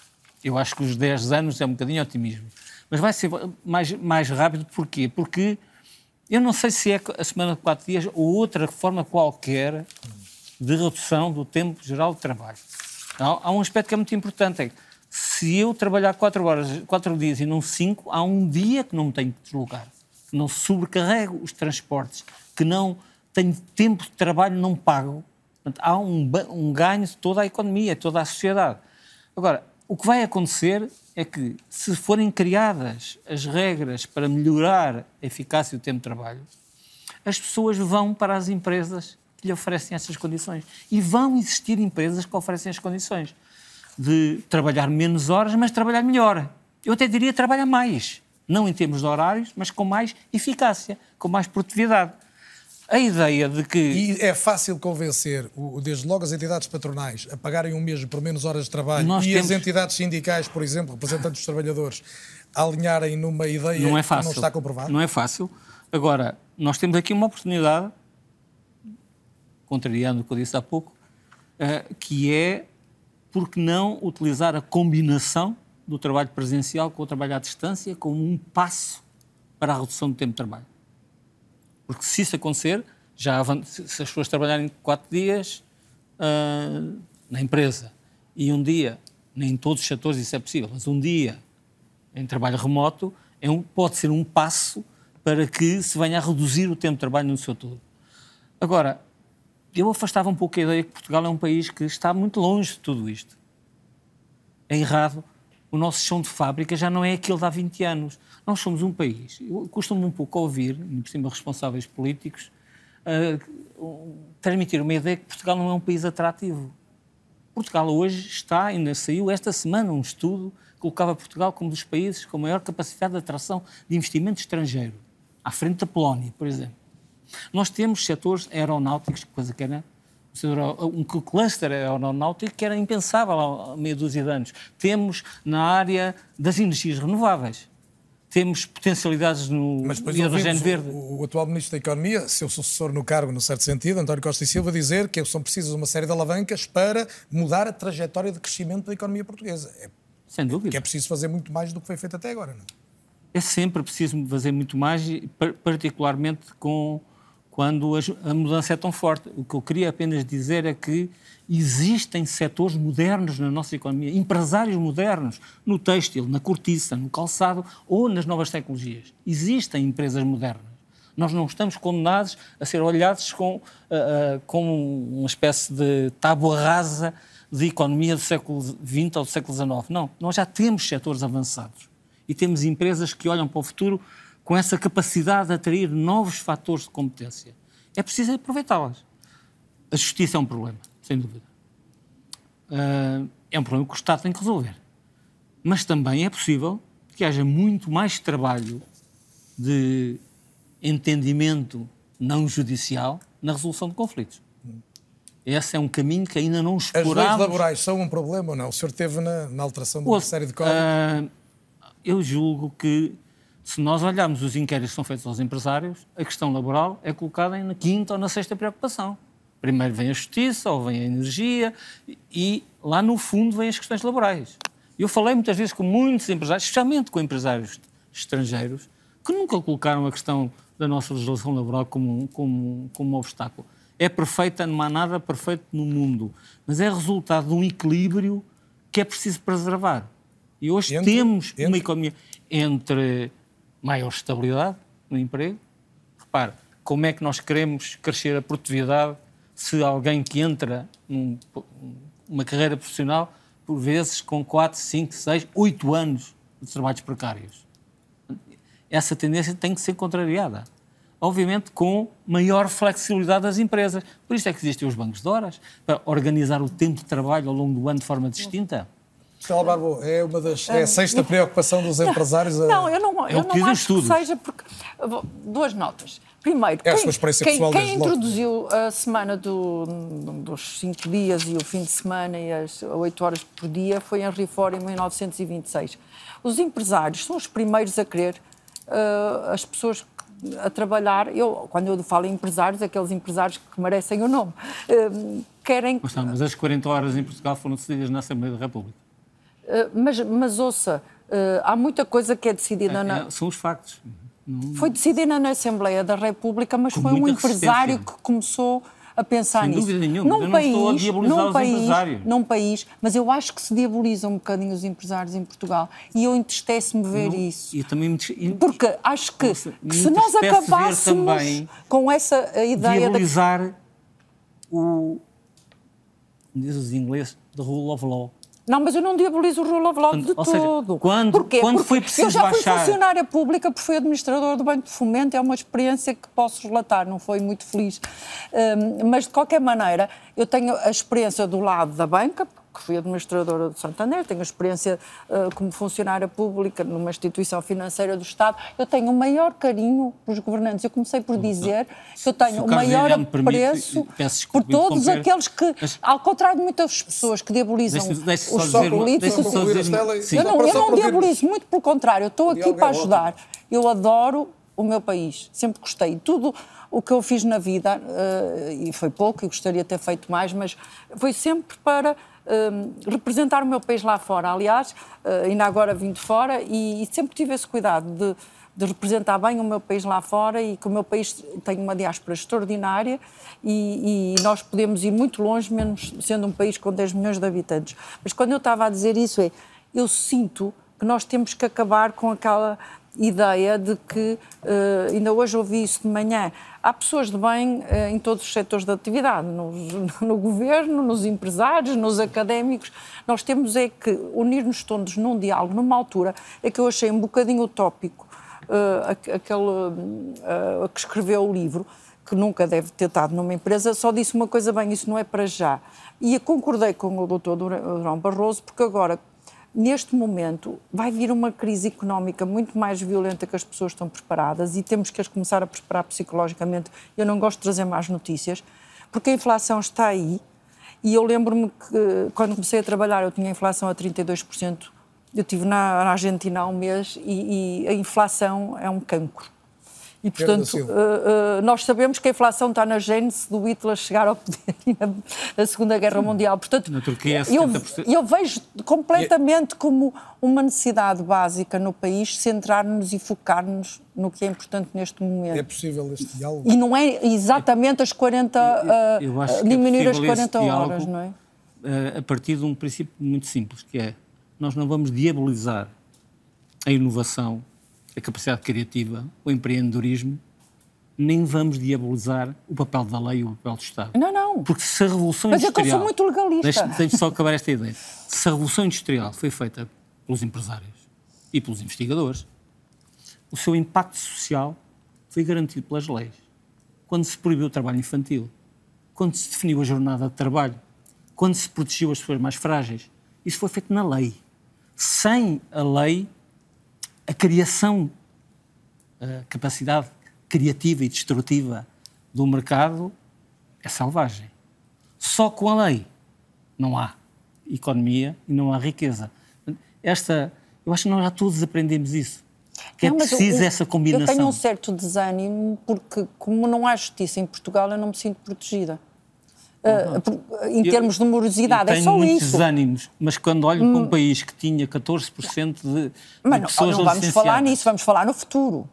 eu acho que os 10 anos é um bocadinho otimismo. Mas vai ser mais, mais rápido, porquê? Porque eu não sei se é a semana de 4 dias ou outra forma qualquer de redução do tempo geral de trabalho. Há, há um aspecto que é muito importante, é que se eu trabalhar 4 horas, 4 dias e não 5, há um dia que não me tenho que deslocar, não sobrecarrego os transportes, que não tenho tempo de trabalho não pago. Portanto, há um, um ganho de toda a economia, toda a sociedade. Agora, o que vai acontecer é que, se forem criadas as regras para melhorar a eficácia do tempo de trabalho, as pessoas vão para as empresas lhe oferecem essas condições. E vão existir empresas que oferecem as condições de trabalhar menos horas, mas trabalhar melhor. Eu até diria trabalhar mais. Não em termos de horários, mas com mais eficácia, com mais produtividade a ideia de que. E é fácil convencer, desde logo as entidades patronais, a pagarem um mês por menos horas de trabalho Nós e temos... as entidades sindicais, por exemplo, representantes dos trabalhadores, a alinharem numa ideia não é fácil. que não está comprovada? Não é fácil. Agora, nós temos aqui uma oportunidade, contrariando o que eu disse há pouco, eh, que é, por que não utilizar a combinação do trabalho presencial com o trabalho à distância como um passo para a redução do tempo de trabalho. Porque se isso acontecer, já se as pessoas trabalharem quatro dias uh, na empresa e um dia, nem em todos os setores isso é possível, mas um dia em trabalho remoto é um, pode ser um passo para que se venha a reduzir o tempo de trabalho no seu todo. Agora, eu afastava um pouco a ideia que Portugal é um país que está muito longe de tudo isto. É errado. O nosso chão de fábrica já não é aquele de há 20 anos. Nós somos um país, eu costumo um pouco ouvir, por cima responsáveis políticos, uh, transmitir uma ideia que Portugal não é um país atrativo. Portugal hoje está, ainda saiu esta semana um estudo que colocava Portugal como dos países com maior capacidade de atração de investimento estrangeiro, à frente da Polónia, por exemplo. Nós temos setores aeronáuticos, coisa que era um cluster aeronáutico que era impensável há meia dúzia de anos. Temos na área das energias renováveis temos potencialidades no Mas hidrogênio verde. O, o, atual Ministro da Economia, seu sucessor no cargo, no certo sentido, António Costa e Silva, dizer que são precisas uma série de alavancas para mudar a trajetória de crescimento da economia portuguesa. É, Sem dúvida. Que é preciso fazer muito mais do que foi feito até agora, não é? sempre preciso fazer muito mais, particularmente com quando a mudança é tão forte. O que eu queria apenas dizer é que existem setores modernos na nossa economia, empresários modernos, no têxtil, na cortiça, no calçado ou nas novas tecnologias. Existem empresas modernas. Nós não estamos condenados a ser olhados com, uh, uh, com uma espécie de tábua rasa de economia do século XX ou do século XIX. Não, nós já temos setores avançados e temos empresas que olham para o futuro com essa capacidade de atrair novos fatores de competência. É preciso aproveitá-las. A justiça é um problema, sem dúvida. Uh, é um problema que o Estado tem que resolver. Mas também é possível que haja muito mais trabalho de entendimento não judicial na resolução de conflitos. Esse é um caminho que ainda não exploramos. As leis laborais são um problema ou não? O senhor esteve na, na alteração do Ouça, Ministério de Código? Uh, eu julgo que, se nós olharmos os inquéritos que são feitos aos empresários, a questão laboral é colocada na quinta ou na sexta preocupação. Primeiro vem a justiça, ou vem a energia, e lá no fundo vêm as questões laborais. Eu falei muitas vezes com muitos empresários, especialmente com empresários estrangeiros, que nunca colocaram a questão da nossa legislação laboral como, como, como um obstáculo. É perfeita, não há nada perfeito no mundo, mas é resultado de um equilíbrio que é preciso preservar. E hoje entre, temos entre... uma economia entre maior estabilidade no emprego. Repare, como é que nós queremos crescer a produtividade se alguém que entra numa carreira profissional, por vezes com 4, 5, 6, 8 anos de trabalhos precários? Essa tendência tem que ser contrariada. Obviamente com maior flexibilidade das empresas. Por isso é que existem os bancos de horas, para organizar o tempo de trabalho ao longo do ano de forma distinta. Estela Barbo, é uma das é a sexta preocupação dos empresários. Não, eu não, eu não acho que seja porque duas notas. Primeiro, é quem, quem, quem introduziu a semana do, dos cinco dias e o fim de semana e as oito horas por dia foi Henry Ford em 1926. Os empresários são os primeiros a querer uh, as pessoas a trabalhar. Eu, quando eu falo em empresários, aqueles empresários que merecem o nome, uh, querem. Mas, não, mas as 40 horas em Portugal foram decididas na Assembleia da República. Eh, mas, mas ouça, uh, há muita coisa que é decidida é, na. É, são os factos. Foi decidida na Assembleia da República, mas Com foi um empresário que começou a pensar Sem nisso. Dúvida nenhuma, num eu país, não estou a diabolizar num país, os empresários. Num país, mas eu acho que se diabolizam um bocadinho os empresários em Portugal e eu entristece-me ver não, isso. Eu também me... Porque acho que, que se nós acabássemos com essa ideia... Diabolizar de... o... Como diz os ingleses, the rule of law. Não, mas eu não diabolizo o rule of law de Ou todo. Seja, quando, Porquê? quando Porque foi preciso Eu já fui baixar... funcionária pública, porque fui administrador do Banco de Fomento, é uma experiência que posso relatar, não foi muito feliz. Um, mas, de qualquer maneira, eu tenho a experiência do lado da banca, que fui administradora do Santander, tenho experiência uh, como funcionária pública numa instituição financeira do Estado. Eu tenho o maior carinho pelos governantes. Eu comecei por dizer que eu tenho o maior apreço por todos aqueles que, mas... ao contrário de muitas pessoas que diabolizam deixe, deixe os políticos. Eu não, eu não diabolizo, muito pelo contrário. Eu estou aqui para ajudar. Eu adoro o meu país, sempre gostei. Tudo o que eu fiz na vida, uh, e foi pouco, e gostaria de ter feito mais, mas foi sempre para uh, representar o meu país lá fora. Aliás, uh, ainda agora vim de fora e, e sempre tive esse cuidado de, de, representar bem o meu país lá fora e que o meu país tem uma diáspora extraordinária e, e, nós podemos ir muito longe, mesmo sendo um país com 10 milhões de habitantes. Mas quando eu estava a dizer isso, é eu sinto que nós temos que acabar com aquela ideia de que, uh, ainda hoje ouvi isso de manhã, há pessoas de bem uh, em todos os setores da atividade, no, <laughs> no, governo, nos empresários, nos académicos. Nós temos é que unir-nos todos num diálogo, numa altura, é que eu achei um bocadinho utópico uh, aquele uh, que escreveu o livro, que nunca deve ter estado numa empresa, só disse uma coisa bem, isso não é para já. E concordei com o doutor Durão Barroso, porque agora neste momento vai vir uma crise económica muito mais violenta que as pessoas estão preparadas e temos que as começar a preparar psicologicamente. Eu não gosto de trazer más notícias, porque a inflação está aí e eu lembro-me que quando comecei a trabalhar eu tinha a inflação a 32%. Eu estive na, Argentina há um mês e, e a inflação é um cancro. E, portanto, uh, uh, nós sabemos que a inflação está na gênese do Hitler chegar ao poder <laughs> na Segunda Guerra Mundial. Portanto, na Turquia é 70%. Eu, eu vejo completamente como uma necessidade básica no país centrar-nos e focar-nos no que é importante neste momento. É possível este diálogo? E não é exatamente as 40, eu, eu, eu diminuir as 40 horas, não é? A partir de um princípio muito simples, que é nós não vamos diabolizar a inovação a capacidade criativa, o empreendedorismo, nem vamos diabolizar o papel da lei e o papel do Estado. Não, não. Porque se a Revolução Mas Industrial... Mas eu sou muito legalista. Deixe-me só acabar esta ideia. Se a Revolução Industrial foi feita pelos empresários e pelos investigadores, o seu impacto social foi garantido pelas leis. Quando se proibiu o trabalho infantil, quando se definiu a jornada de trabalho, quando se protegeu as pessoas mais frágeis, isso foi feito na lei. Sem a lei, a criação, a capacidade criativa e destrutiva do mercado é selvagem. Só com a lei não há economia e não há riqueza. Esta, eu acho que nós já todos aprendemos isso. Que é não, é preciso eu, essa combinação. Eu tenho um certo desânimo porque, como não há justiça em Portugal, eu não me sinto protegida. Uh, em termos de morosidade, é só muitos isso. desânimos, mas quando olho para um hum. país que tinha 14% de, de mas não, pessoas não vamos falar nisso, vamos falar no futuro.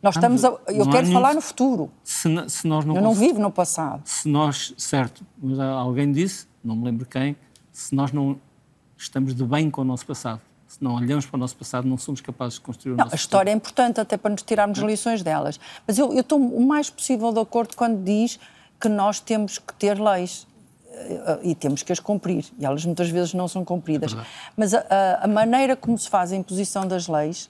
Nós estamos a, eu quero falar no futuro. Se, se nós não eu não vivo no passado. Se nós, certo, mas alguém disse, não me lembro quem, se nós não estamos de bem com o nosso passado, se não olhamos para o nosso passado, não somos capazes de construir o não, nosso A história futuro. é importante até para nos tirarmos lições delas. Mas eu, eu estou o mais possível de acordo quando diz que nós temos que ter leis eh, e temos que as cumprir. E elas muitas vezes não são cumpridas. É Mas a, a, maneira como se faz a imposição das leis,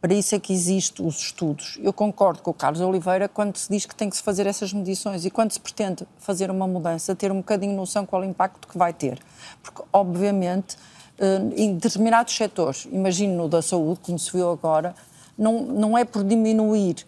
para isso é que existem os estudos. Eu concordo com o Carlos Oliveira quando se diz que tem que se fazer essas medições e quando se pretende fazer uma mudança, ter um bocadinho noção qual é o impacto que vai ter. Porque, obviamente, eh, em determinados setores, imagino no da saúde, como se viu agora, não, não é por diminuir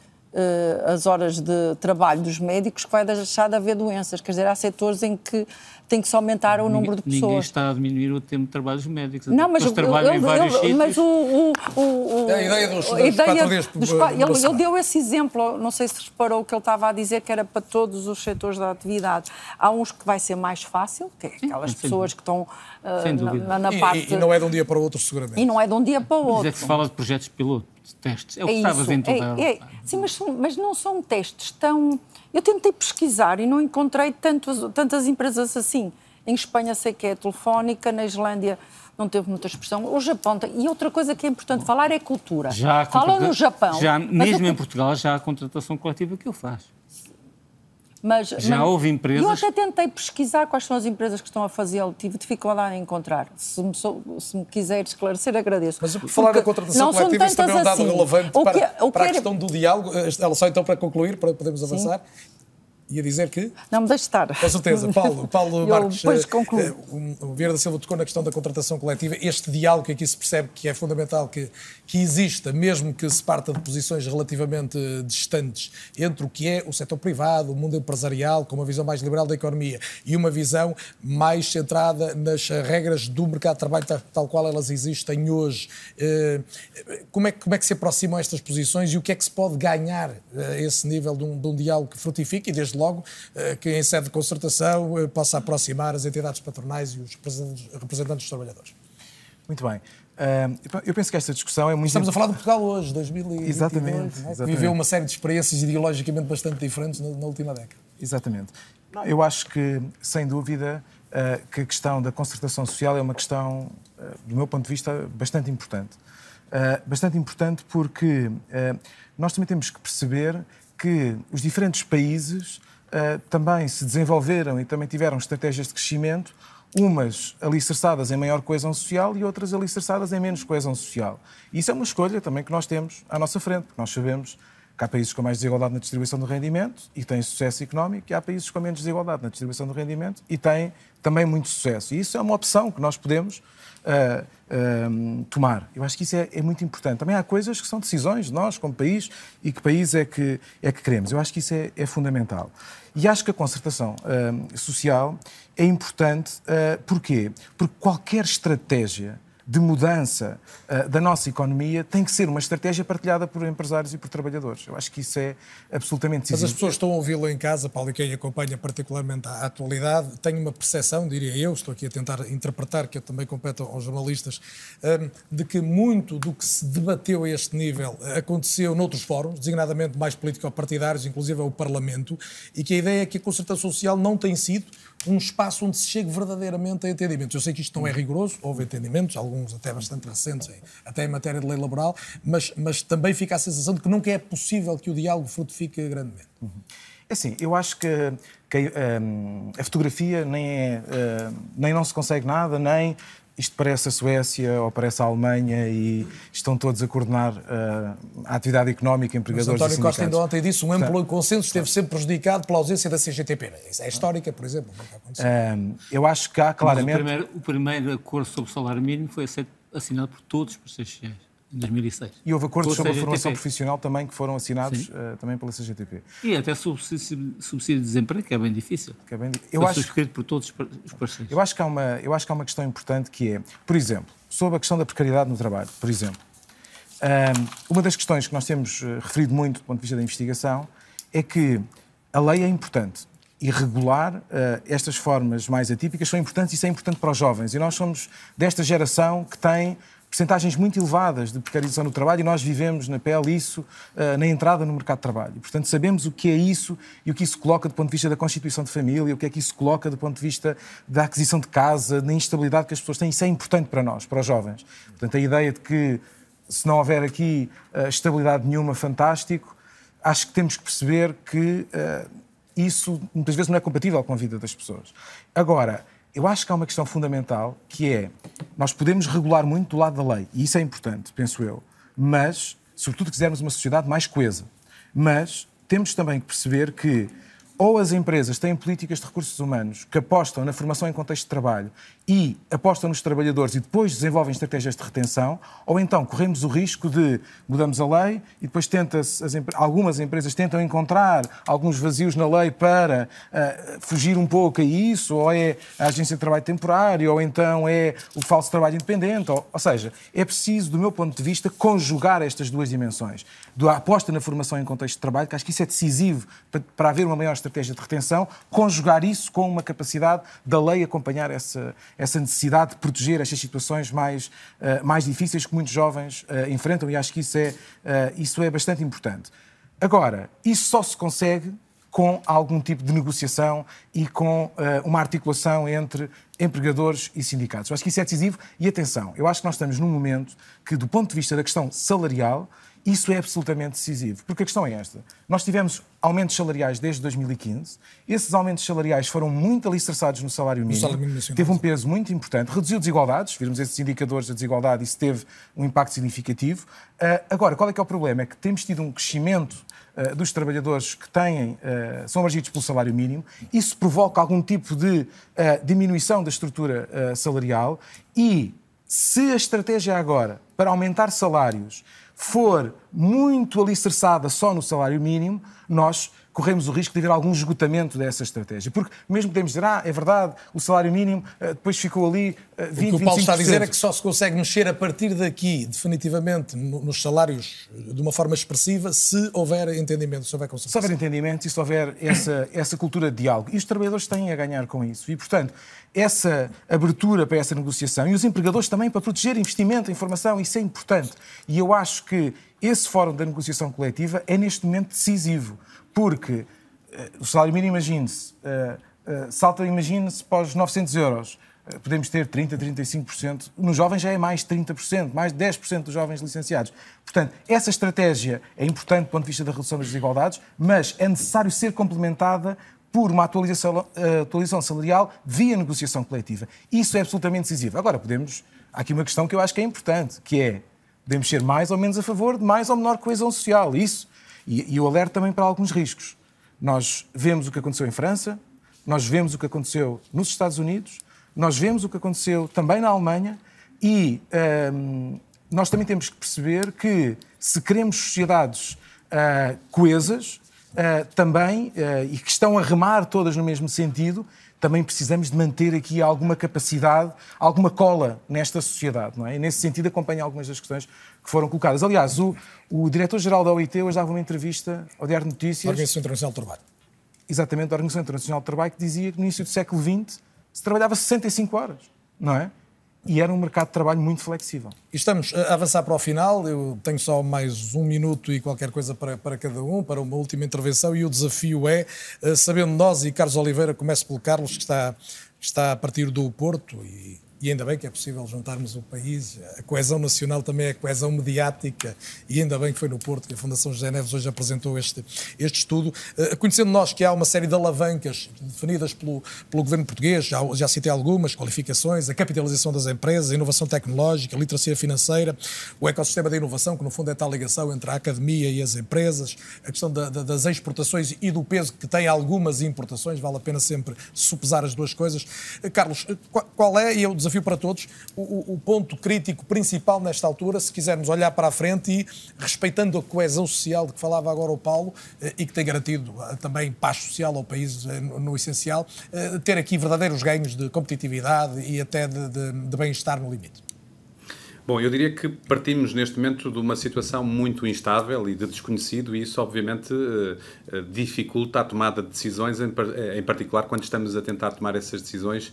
as horas de trabalho dos médicos que vai deixar de haver doenças. Quer dizer, há setores em que tem que se aumentar o número de pessoas. Ninguém está a diminuir o tempo de trabalho dos médicos. Não, mas, trabalham em vários sítios. Mas o, o, o, a ideia dos, a ideia quatro dias dos, ele, ele, deu esse exemplo, não sei se reparou que ele estava a dizer que era para todos os setores da atividade. Há uns que vai ser mais fácil, que é aquelas Sim, pessoas que estão uh, na, na, parte... E, e, não é de um dia para o outro, seguramente. E não é de um dia para o outro. Mas é que se fala de projetos piloto testes. É o que é estavas em toda é, é, Sim, mas, mas não são testes tão. Eu tentei pesquisar e não encontrei tantos, tantas empresas assim. Em Espanha sei que é telefónica, na Islândia não teve muita expressão. O Japão tem... E outra coisa que é importante falar é cultura. Já Falam no Japão. Já, mesmo em Portugal, já há a contratação coletiva que ele faz. Mas, Já mas, houve empresas. Eu até tentei pesquisar quais são as empresas que estão a fazê-lo, tive dificuldade em encontrar. Se me, se me quiser esclarecer, agradeço. Mas por falar da contratação coletiva, isso também é um dado assim. relevante o que, para, o que para a questão do diálogo. Ela só então para concluir, para podermos avançar. Sim. Ia dizer que? Não me deixe estar. Com certeza. Paulo, Paulo <laughs> Marques, depois concluo. o Vieira da Silva tocou na questão da contratação coletiva. Este diálogo que aqui se percebe que é fundamental que, que exista, mesmo que se parta de posições relativamente distantes entre o que é o setor privado, o mundo empresarial, com uma visão mais liberal da economia e uma visão mais centrada nas regras do mercado de trabalho tal, qual elas existem hoje. Eh, como é, como é que se aproximam estas posições e o que é que se pode ganhar a esse nível de um, de um diálogo que frutifique e desde logo eh, que em sede de concertação eh, possa aproximar as entidades patronais e os representantes dos trabalhadores. Muito bem. Uh, eu penso que esta discussão é muito. Estamos a falar de Portugal hoje, 2022, exatamente, é? exatamente. viveu uma série de experiências ideologicamente bastante diferentes na, na última década. Exatamente. Não, eu acho que, sem dúvida, que a questão da concertação social é uma questão, do meu ponto de vista, bastante importante. bastante importante porque nós também temos que perceber que os diferentes países uh, também se desenvolveram e também tiveram estratégias de crescimento, umas alicerçadas em maior coesão social e outras alicerçadas em menos coesão social. E isso é uma escolha também que nós temos à nossa frente, porque nós sabemos que há países com mais desigualdade na distribuição do rendimento e têm sucesso económico, e há países com menos desigualdade na distribuição do rendimento e têm também muito sucesso. E isso é uma opção que nós podemos uh, tomar. Eu acho que isso é, é, muito importante. Também há coisas que são decisões de nós, como país, e que país é que, é que queremos. Eu acho que isso é, é fundamental. E acho que a concertação uh, social é importante. Uh, porquê? Porque qualquer estratégia de mudança uh, da nossa economia tem que ser uma estratégia partilhada por empresários e por trabalhadores. Eu acho que isso é absolutamente decisivo. Mas as pessoas estão a ouvi-lo em casa, Paulo, e quem acompanha particularmente a atualidade, tem uma percepção, diria eu, estou aqui a tentar interpretar, que eu também competo aos jornalistas, um, de que muito do que se debateu a este nível aconteceu noutros fóruns, designadamente mais político-partidários, inclusive o Parlamento, e que a ideia é que a concertação social não tem sido um espaço onde se chegue verdadeiramente a entendimentos. Eu sei que isto não é rigoroso, houve entendimentos, alguns até bastante recentes, até em matéria de lei laboral, mas, mas também fica a sensação de que nunca é possível que o diálogo frutifique grandemente. Uhum. É assim, eu acho que, que um, a fotografia nem é, uh, nem não se consegue nada, nem isto parece a Suécia ou parece a Alemanha e estão todos a coordenar uh, a atividade económica, empregadores Mas António Costa ainda ontem disse um amplo consenso esteve sempre prejudicado pela ausência da CGTP. Isso é histórica, por exemplo. Uh, eu acho que há claramente... O primeiro, o primeiro, acordo sobre o salário mínimo foi assinado por todos os parceiros sociais em 2006. E houve acordos sobre a formação profissional também que foram assinados uh, também pela CGTP. E até subsídio, subsídio de desemprego, que é bem difícil. Que é bem, eu acho, subscrito por todos os parceiros. Eu acho, que há uma, eu acho que há uma questão importante que é, por exemplo, sobre a questão da precariedade no trabalho, por exemplo. Um, uma das questões que nós temos eh, referido muito do ponto de vista da investigação é que a lei é importante e regular uh, estas formas mais atípicas são importantes e isso é importante para os jovens. E nós somos desta geração que tem percentagens muito elevadas de precarização no trabalho e nós vivemos na pele isso uh, na entrada no mercado de trabalho. Portanto, sabemos o que é isso e o que isso coloca do ponto de vista da constituição de família, o que é que isso coloca do ponto de vista da aquisição de casa, da instabilidade que as pessoas têm. Isso é importante para nós, para os jovens. Portanto, a ideia de que se não houver aqui uh, estabilidade nenhuma, fantástico, acho que temos que perceber que uh, isso muitas vezes não é compatível com a vida das pessoas. Agora, eu acho que há uma questão fundamental que é nós podemos regular muito do lado da lei, e isso é importante, penso eu, mas, sobretudo, quisermos uma sociedade mais coesa. Mas temos também que perceber que ou as empresas têm políticas de recursos humanos que apostam na formação em contexto de trabalho e apostam nos trabalhadores e depois desenvolvem estratégias de retenção, ou então corremos o risco de mudamos a lei e depois tenta algumas empresas tentam encontrar alguns vazios na lei para uh, fugir um pouco a isso, ou é a agência de trabalho temporário, ou então é o falso trabalho independente, ou, ou seja, é preciso, do meu ponto de vista, conjugar estas duas dimensões. Da aposta na formação em contexto de trabalho, que acho que isso é decisivo para, para haver uma maior estratégia de retenção, conjugar isso com uma capacidade da lei acompanhar essa essa necessidade de proteger estas situações mais, uh, mais difíceis que muitos jovens uh, enfrentam e acho que isso é, uh, isso é bastante importante. Agora, isso só se consegue com algum tipo de negociação e com uma articulação entre empregadores e sindicatos. Eu acho que isso é decisivo e atenção, eu acho que nós estamos num momento que, do ponto de vista da questão salarial, isso é absolutamente decisivo, porque a questão é esta. Nós tivemos aumentos salariais desde 2015, esses aumentos salariais foram muito alicerçados no salário mínimo, salário mínimo teve um peso muito importante, reduziu desigualdades, vimos esses indicadores da desigualdade, isso teve um impacto significativo. Uh, agora, qual é que é o problema? É que temos tido um crescimento uh, dos trabalhadores que têm, uh, são abrangidos pelo salário mínimo, isso provoca algum tipo de diminuição da estrutura salarial. E se a estratégia agora para aumentar salários for muito alicerçada só no salário mínimo, nós corremos o risco de haver algum esgotamento dessa estratégia. Porque mesmo podemos dizer, ah, é verdade, o salário mínimo uh, depois ficou ali uh, 20, O que o Paulo está a dizer é que só se consegue mexer a partir daqui, definitivamente, nos salários de uma forma expressiva, se houver entendimento, se houver concertação. Se houver entendimento e se houver essa, <coughs> essa cultura de diálogo. E os trabalhadores têm a ganhar com isso. E, portanto, essa abertura para essa negociação e os empregadores também para proteger investimento, informação, isso é importante. E eu acho que esse fórum da negociação coletiva é neste momento decisivo, porque uh, o salário mínimo, imagine-se, uh, uh, salta, imagine-se, para os 900 euros. Podemos ter 30%, 35%. Nos jovens já é mais 30%, mais 10% dos jovens licenciados. Portanto, essa estratégia é importante do ponto de vista da redução das desigualdades, mas é necessário ser complementada por uma atualização, atualização salarial via negociação coletiva. Isso é absolutamente decisivo. Agora, podemos. Há aqui uma questão que eu acho que é importante, que é podemos ser mais ou menos a favor de mais ou menor coesão social. Isso. E, e eu alerto também para alguns riscos. Nós vemos o que aconteceu em França, nós vemos o que aconteceu nos Estados Unidos, nós vemos o que aconteceu também na Alemanha e um, ehm, nós também temos que perceber que se queremos sociedades uh, coesas, uh, também, uh, e que estão a remar todas no mesmo sentido, também precisamos de manter aqui alguma capacidade, alguma cola nesta sociedade, não é? E nesse sentido acompanho algumas das questões que foram colocadas. Aliás, o, o diretor-geral da OIT hoje dava uma entrevista ao Diário de Notícias... Organização Internacional do Trabalho. Exatamente, da Organização Internacional do Trabalho, que dizia que no início do século XX se trabalhava 65 horas, não é? e era um mercado de trabalho muito flexível. Estamos a avançar para o final. Eu tenho só mais um minuto e qualquer coisa para, para cada um, para uma última intervenção. E o desafio é, eh, sabendo nós, e Carlos Oliveira, começo pelo Carlos, que está, está a partir do Porto e e ainda bem que é possível juntarmos o país. A coesão nacional também é coesão mediática, e ainda bem que foi no Porto que a Fundação José Neves hoje apresentou este, este estudo. Uh, conhecendo nós que há uma série de alavancas definidas pelo, pelo governo português, já, já citei algumas, qualificações, a capitalização das empresas, a inovação tecnológica, a literacia financeira, o ecossistema da inovação, que no fundo é tal ligação entre a academia e as empresas, a questão da, da, das exportações e do peso que tem algumas importações, vale a pena sempre supesar as duas coisas. Uh, Carlos, qual, qual é, e eu desafio desafio para todos, o, o, ponto crítico principal nesta altura, se quisermos olhar para a frente e respeitando a coesão social de que falava agora o Paulo eh, e que tem garantido eh, também paz social ao país eh, no, essencial, ter aqui verdadeiros ganhos de competitividade e até de, de, de bem-estar no limite. Bom, eu diria que partimos neste momento de uma situação muito instável e de desconhecido, e isso obviamente eh, eh, dificulta a tomada de decisões, em, eh, particular quando estamos a tentar tomar essas decisões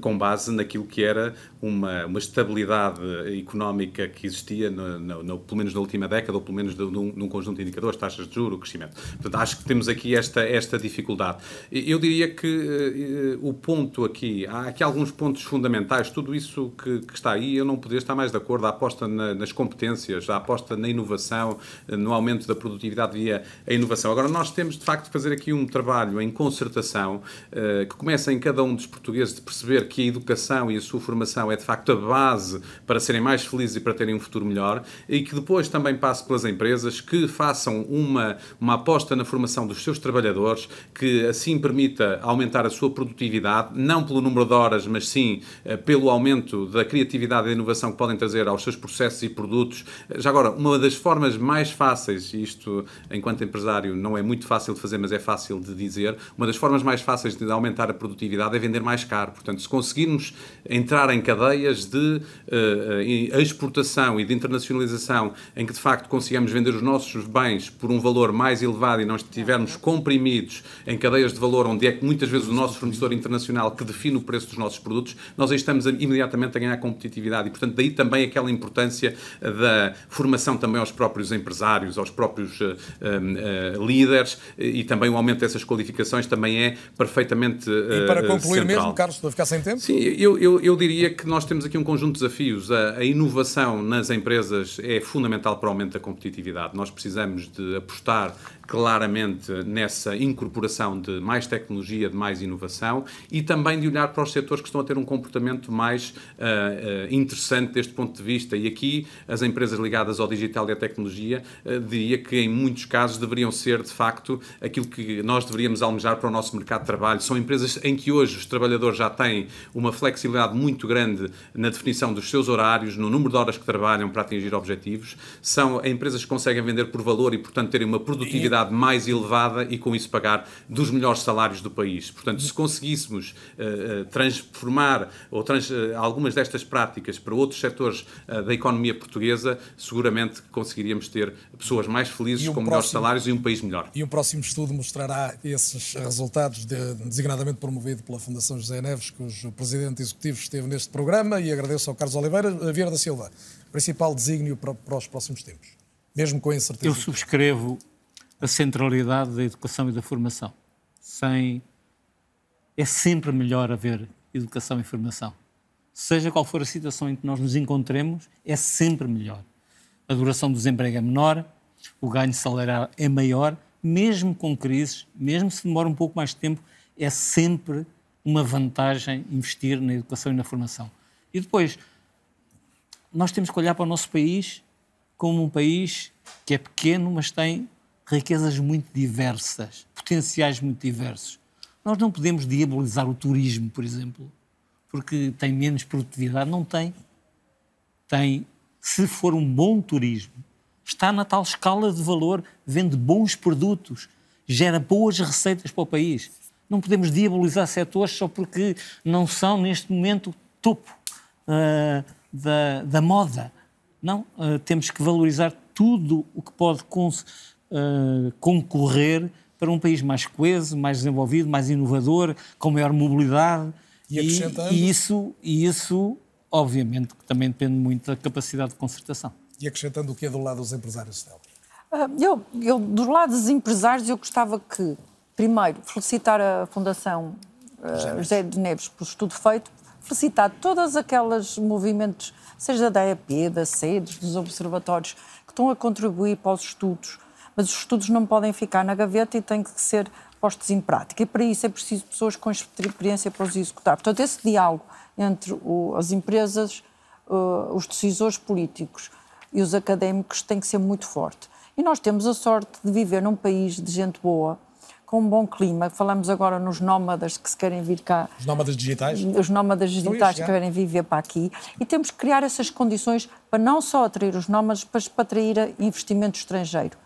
com base naquilo que era uma, uma estabilidade económica que existia, no, no, no, pelo menos na última década, ou pelo menos num, num conjunto de indicadores, taxas de juros, crescimento. Portanto, acho que temos aqui esta, esta dificuldade. Eu diria que o ponto aqui, há aqui alguns pontos fundamentais, tudo isso que, que está aí, eu não poderia estar mais mais de acordo, a aposta na, nas competências, a aposta na inovação, no aumento da produtividade via a inovação. Agora, nós temos de facto de fazer aqui um trabalho em concertação uh, que começa em cada um dos portugueses de perceber que a educação e a sua formação é de facto a base para serem mais felizes e para terem um futuro melhor e que depois também passe pelas empresas que façam uma, uma aposta na formação dos seus trabalhadores, que assim permita aumentar a sua produtividade, não pelo número de horas, mas sim uh, pelo aumento da criatividade e da inovação que podem podem trazer aos seus processos e produtos. Já agora, uma das formas mais fáceis, e isto enquanto empresário não é muito fácil de fazer, mas é fácil de dizer, uma das formas mais fáceis de aumentar a produtividade é vender mais caro. Portanto, se conseguirmos entrar em cadeias de uh, exportação e de internacionalização em que de facto consigamos vender os nossos bens por um valor mais elevado e não estivermos comprimidos em cadeias de valor onde é que muitas vezes o nosso fornecedor internacional que define o preço dos nossos produtos, nós aí estamos imediatamente a ganhar competitividade e, portanto, daí também aquela importância da formação também aos próprios empresários, aos próprios uh, uh, líderes e também o aumento dessas qualificações também é perfeitamente uh, E para concluir central. mesmo, Carlos, para ficar sem tempo? Sim, eu, eu, eu, diria que nós temos aqui um conjunto de desafios. A, a inovação nas empresas é fundamental para o aumento da competitividade. Nós precisamos de apostar claramente nessa incorporação de mais tecnologia, de mais inovação e também de olhar para os setores que estão a ter um comportamento mais uh, uh, interessante deste ponto de vista. E aqui as empresas ligadas ao digital e à tecnologia, uh, diria que em muitos casos deveriam ser de facto aquilo que nós deveríamos almejar para o nosso mercado de trabalho. São empresas em que hoje os trabalhadores já têm uma flexibilidade muito grande na definição dos seus horários, no número de horas que trabalham para atingir objetivos. São empresas que conseguem vender por valor e, portanto, terem uma produtividade mais elevada e com isso pagar dos melhores salários do país. Portanto, se conseguíssemos uh, transformar ou trans, uh, algumas destas práticas para outros setores uh, da economia portuguesa, seguramente conseguiríamos ter pessoas mais felizes, um com próximo, melhores salários e um país melhor. E um próximo estudo mostrará esses resultados, de, designadamente promovido pela Fundação José Neves, cujo presidente executivo esteve neste programa, e agradeço ao Carlos Oliveira Vieira da Silva, principal desígnio para, para os próximos tempos, mesmo com a incerteza. Eu subscrevo a centralidade da educação e da formação. Sem é sempre melhor haver educação e formação. Seja qual for a situação em que nós nos encontremos, é sempre melhor. A duração do desemprego é menor, o ganho salarial é maior, mesmo com crises, mesmo se demora um pouco mais de tempo, é sempre uma vantagem investir na educação e na formação. E depois, nós temos que olhar para o nosso país como um país que é pequeno, mas tem riquezas muito diversas, potenciais muito diversos. Nós não podemos diabolizar o turismo, por exemplo, porque tem menos produtividade. Não tem. Tem, se for um bom turismo, está na tal escala de valor, vende bons produtos, gera boas receitas para o país. não podemos diabolizar setores só porque não são, neste momento, topo uh, da, da moda. Não, uh, temos que valorizar tudo o que pode uh, concorrer para um país mais coeso, mais desenvolvido, mais inovador, com maior mobilidade. E, e, e isso, e isso, obviamente, também depende muito da capacidade de concertação. E acrescentando o que é do lado dos empresários, Estela? Eu, eu, do lado dos empresários, eu gostava que, primeiro, felicitar a Fundação uh, José de Neves pelo estudo feito, felicitar todos aqueles movimentos, seja da EAP, da SEDES, dos observatórios, que estão a contribuir para os estudos, mas os estudos não podem ficar na gaveta e têm que ser postos em prática. E para isso é preciso pessoas com experiência para os executar. Portanto, esse diálogo entre o, as empresas, uh, os decisores políticos e os académicos tem que ser muito forte. E nós temos a sorte de viver num país de gente boa, com um bom clima. Falamos agora nos nómadas que se querem vir cá. Os nómadas digitais? Os nómadas digitais que querem viver para aqui. E temos que criar essas condições para não só atrair os nómadas, mas para atrair investimento estrangeiro.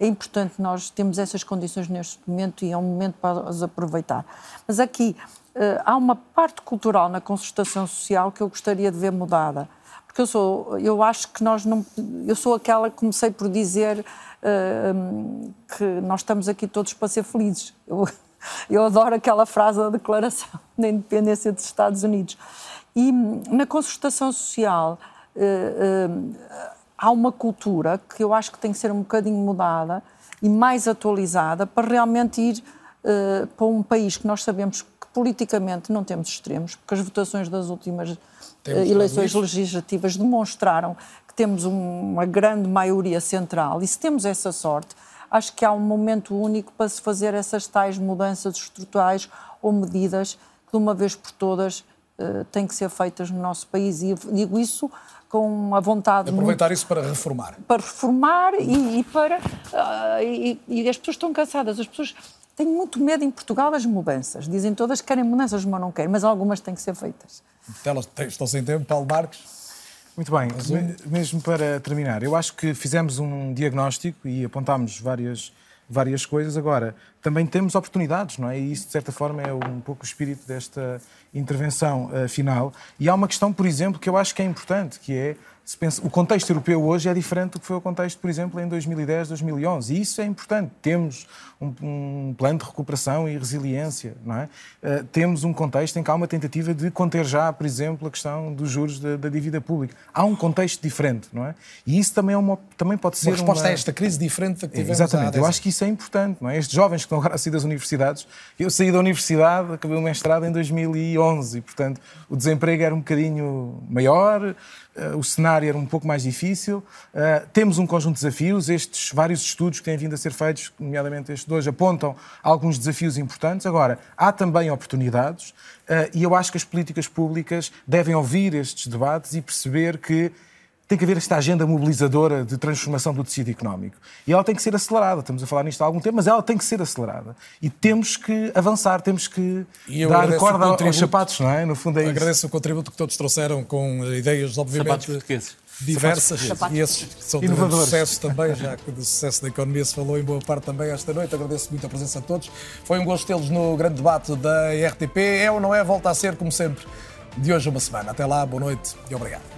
É importante nós termos essas condições neste momento e é um momento para as aproveitar. Mas aqui uh, há uma parte cultural na concertação social que eu gostaria de ver mudada. Porque eu sou, eu acho que nós não, eu sou aquela que comecei por dizer uh, que nós estamos aqui todos para ser felizes. Eu, <laughs> eu adoro aquela frase da Declaração da Independência dos Estados Unidos. E na concertação social uh, uh, há uma cultura que eu acho que tem que ser um bocadinho mudada e mais atualizada para realmente ir para um país que nós sabemos que politicamente não temos extremos, porque as votações das últimas eleições legislativas demonstraram temos uma grande maioria central. E se temos essa sorte, acho que há um momento único para se fazer essas tais mudanças estruturais ou medidas que de uma vez por todas uh, têm que ser feitas no nosso país. E digo isso com a vontade. Aproveitar muito, isso para reformar. Para reformar e, e para. Uh, e, e, as pessoas estão cansadas. As pessoas têm muito medo em Portugal das mudanças. Dizem todas que querem mudanças, mas não querem. Mas algumas têm que ser feitas. Elas estão sem tempo, Paulo Marques. Muito bem, mesmo para terminar, eu acho que fizemos um diagnóstico e apontámos várias, várias coisas. Agora, também temos oportunidades, não é? E isso, de certa forma, é um pouco o espírito desta intervenção uh, final. E há uma questão, por exemplo, que eu acho que é importante, que é pensa, o contexto europeu hoje é diferente do que foi o contexto, por exemplo, em 2010, 2011. E isso é importante. Temos um, um plano de recuperação e resiliência, não é? Uh, temos um contexto em que há uma tentativa de conter já, por exemplo, a questão dos juros da, da, dívida pública. Há um contexto diferente, não é? E isso também, é uma, também pode ser uma resposta uma... a esta crise diferente da que tivemos Exatamente. Eu acho que isso é importante, não é? Estes jovens que estão agora a sair das universidades, eu saí da universidade, acabei o mestrado em 2011 e, portanto, o desemprego era um bocadinho maior, o cenário era um pouco mais difícil. Uh, temos um conjunto de desafios. Estes vários estudos que têm vindo a ser feitos, nomeadamente este de hoje, apontam alguns desafios importantes. Agora, há também oportunidades uh, e eu acho que as políticas públicas devem ouvir estes debates e perceber que tem que haver esta agenda mobilizadora de transformação do tecido económico. E ela tem que ser acelerada. Estamos a falar nisto há algum tempo, mas ela tem que ser acelerada. E temos que avançar, temos que dar corda aos sapatos, não é? No fundo é isso. Agradeço o contributo que todos trouxeram com ideias, obviamente, diversas. Sapatos e esses são de sucesso também, já que do sucesso da economia se falou em boa parte também esta noite. Agradeço muito a presença de todos. Foi um gosto tê-los no grande debate da RTP. É ou não é? Volta a ser, como sempre, de hoje a uma semana. Até lá, boa noite e obrigado.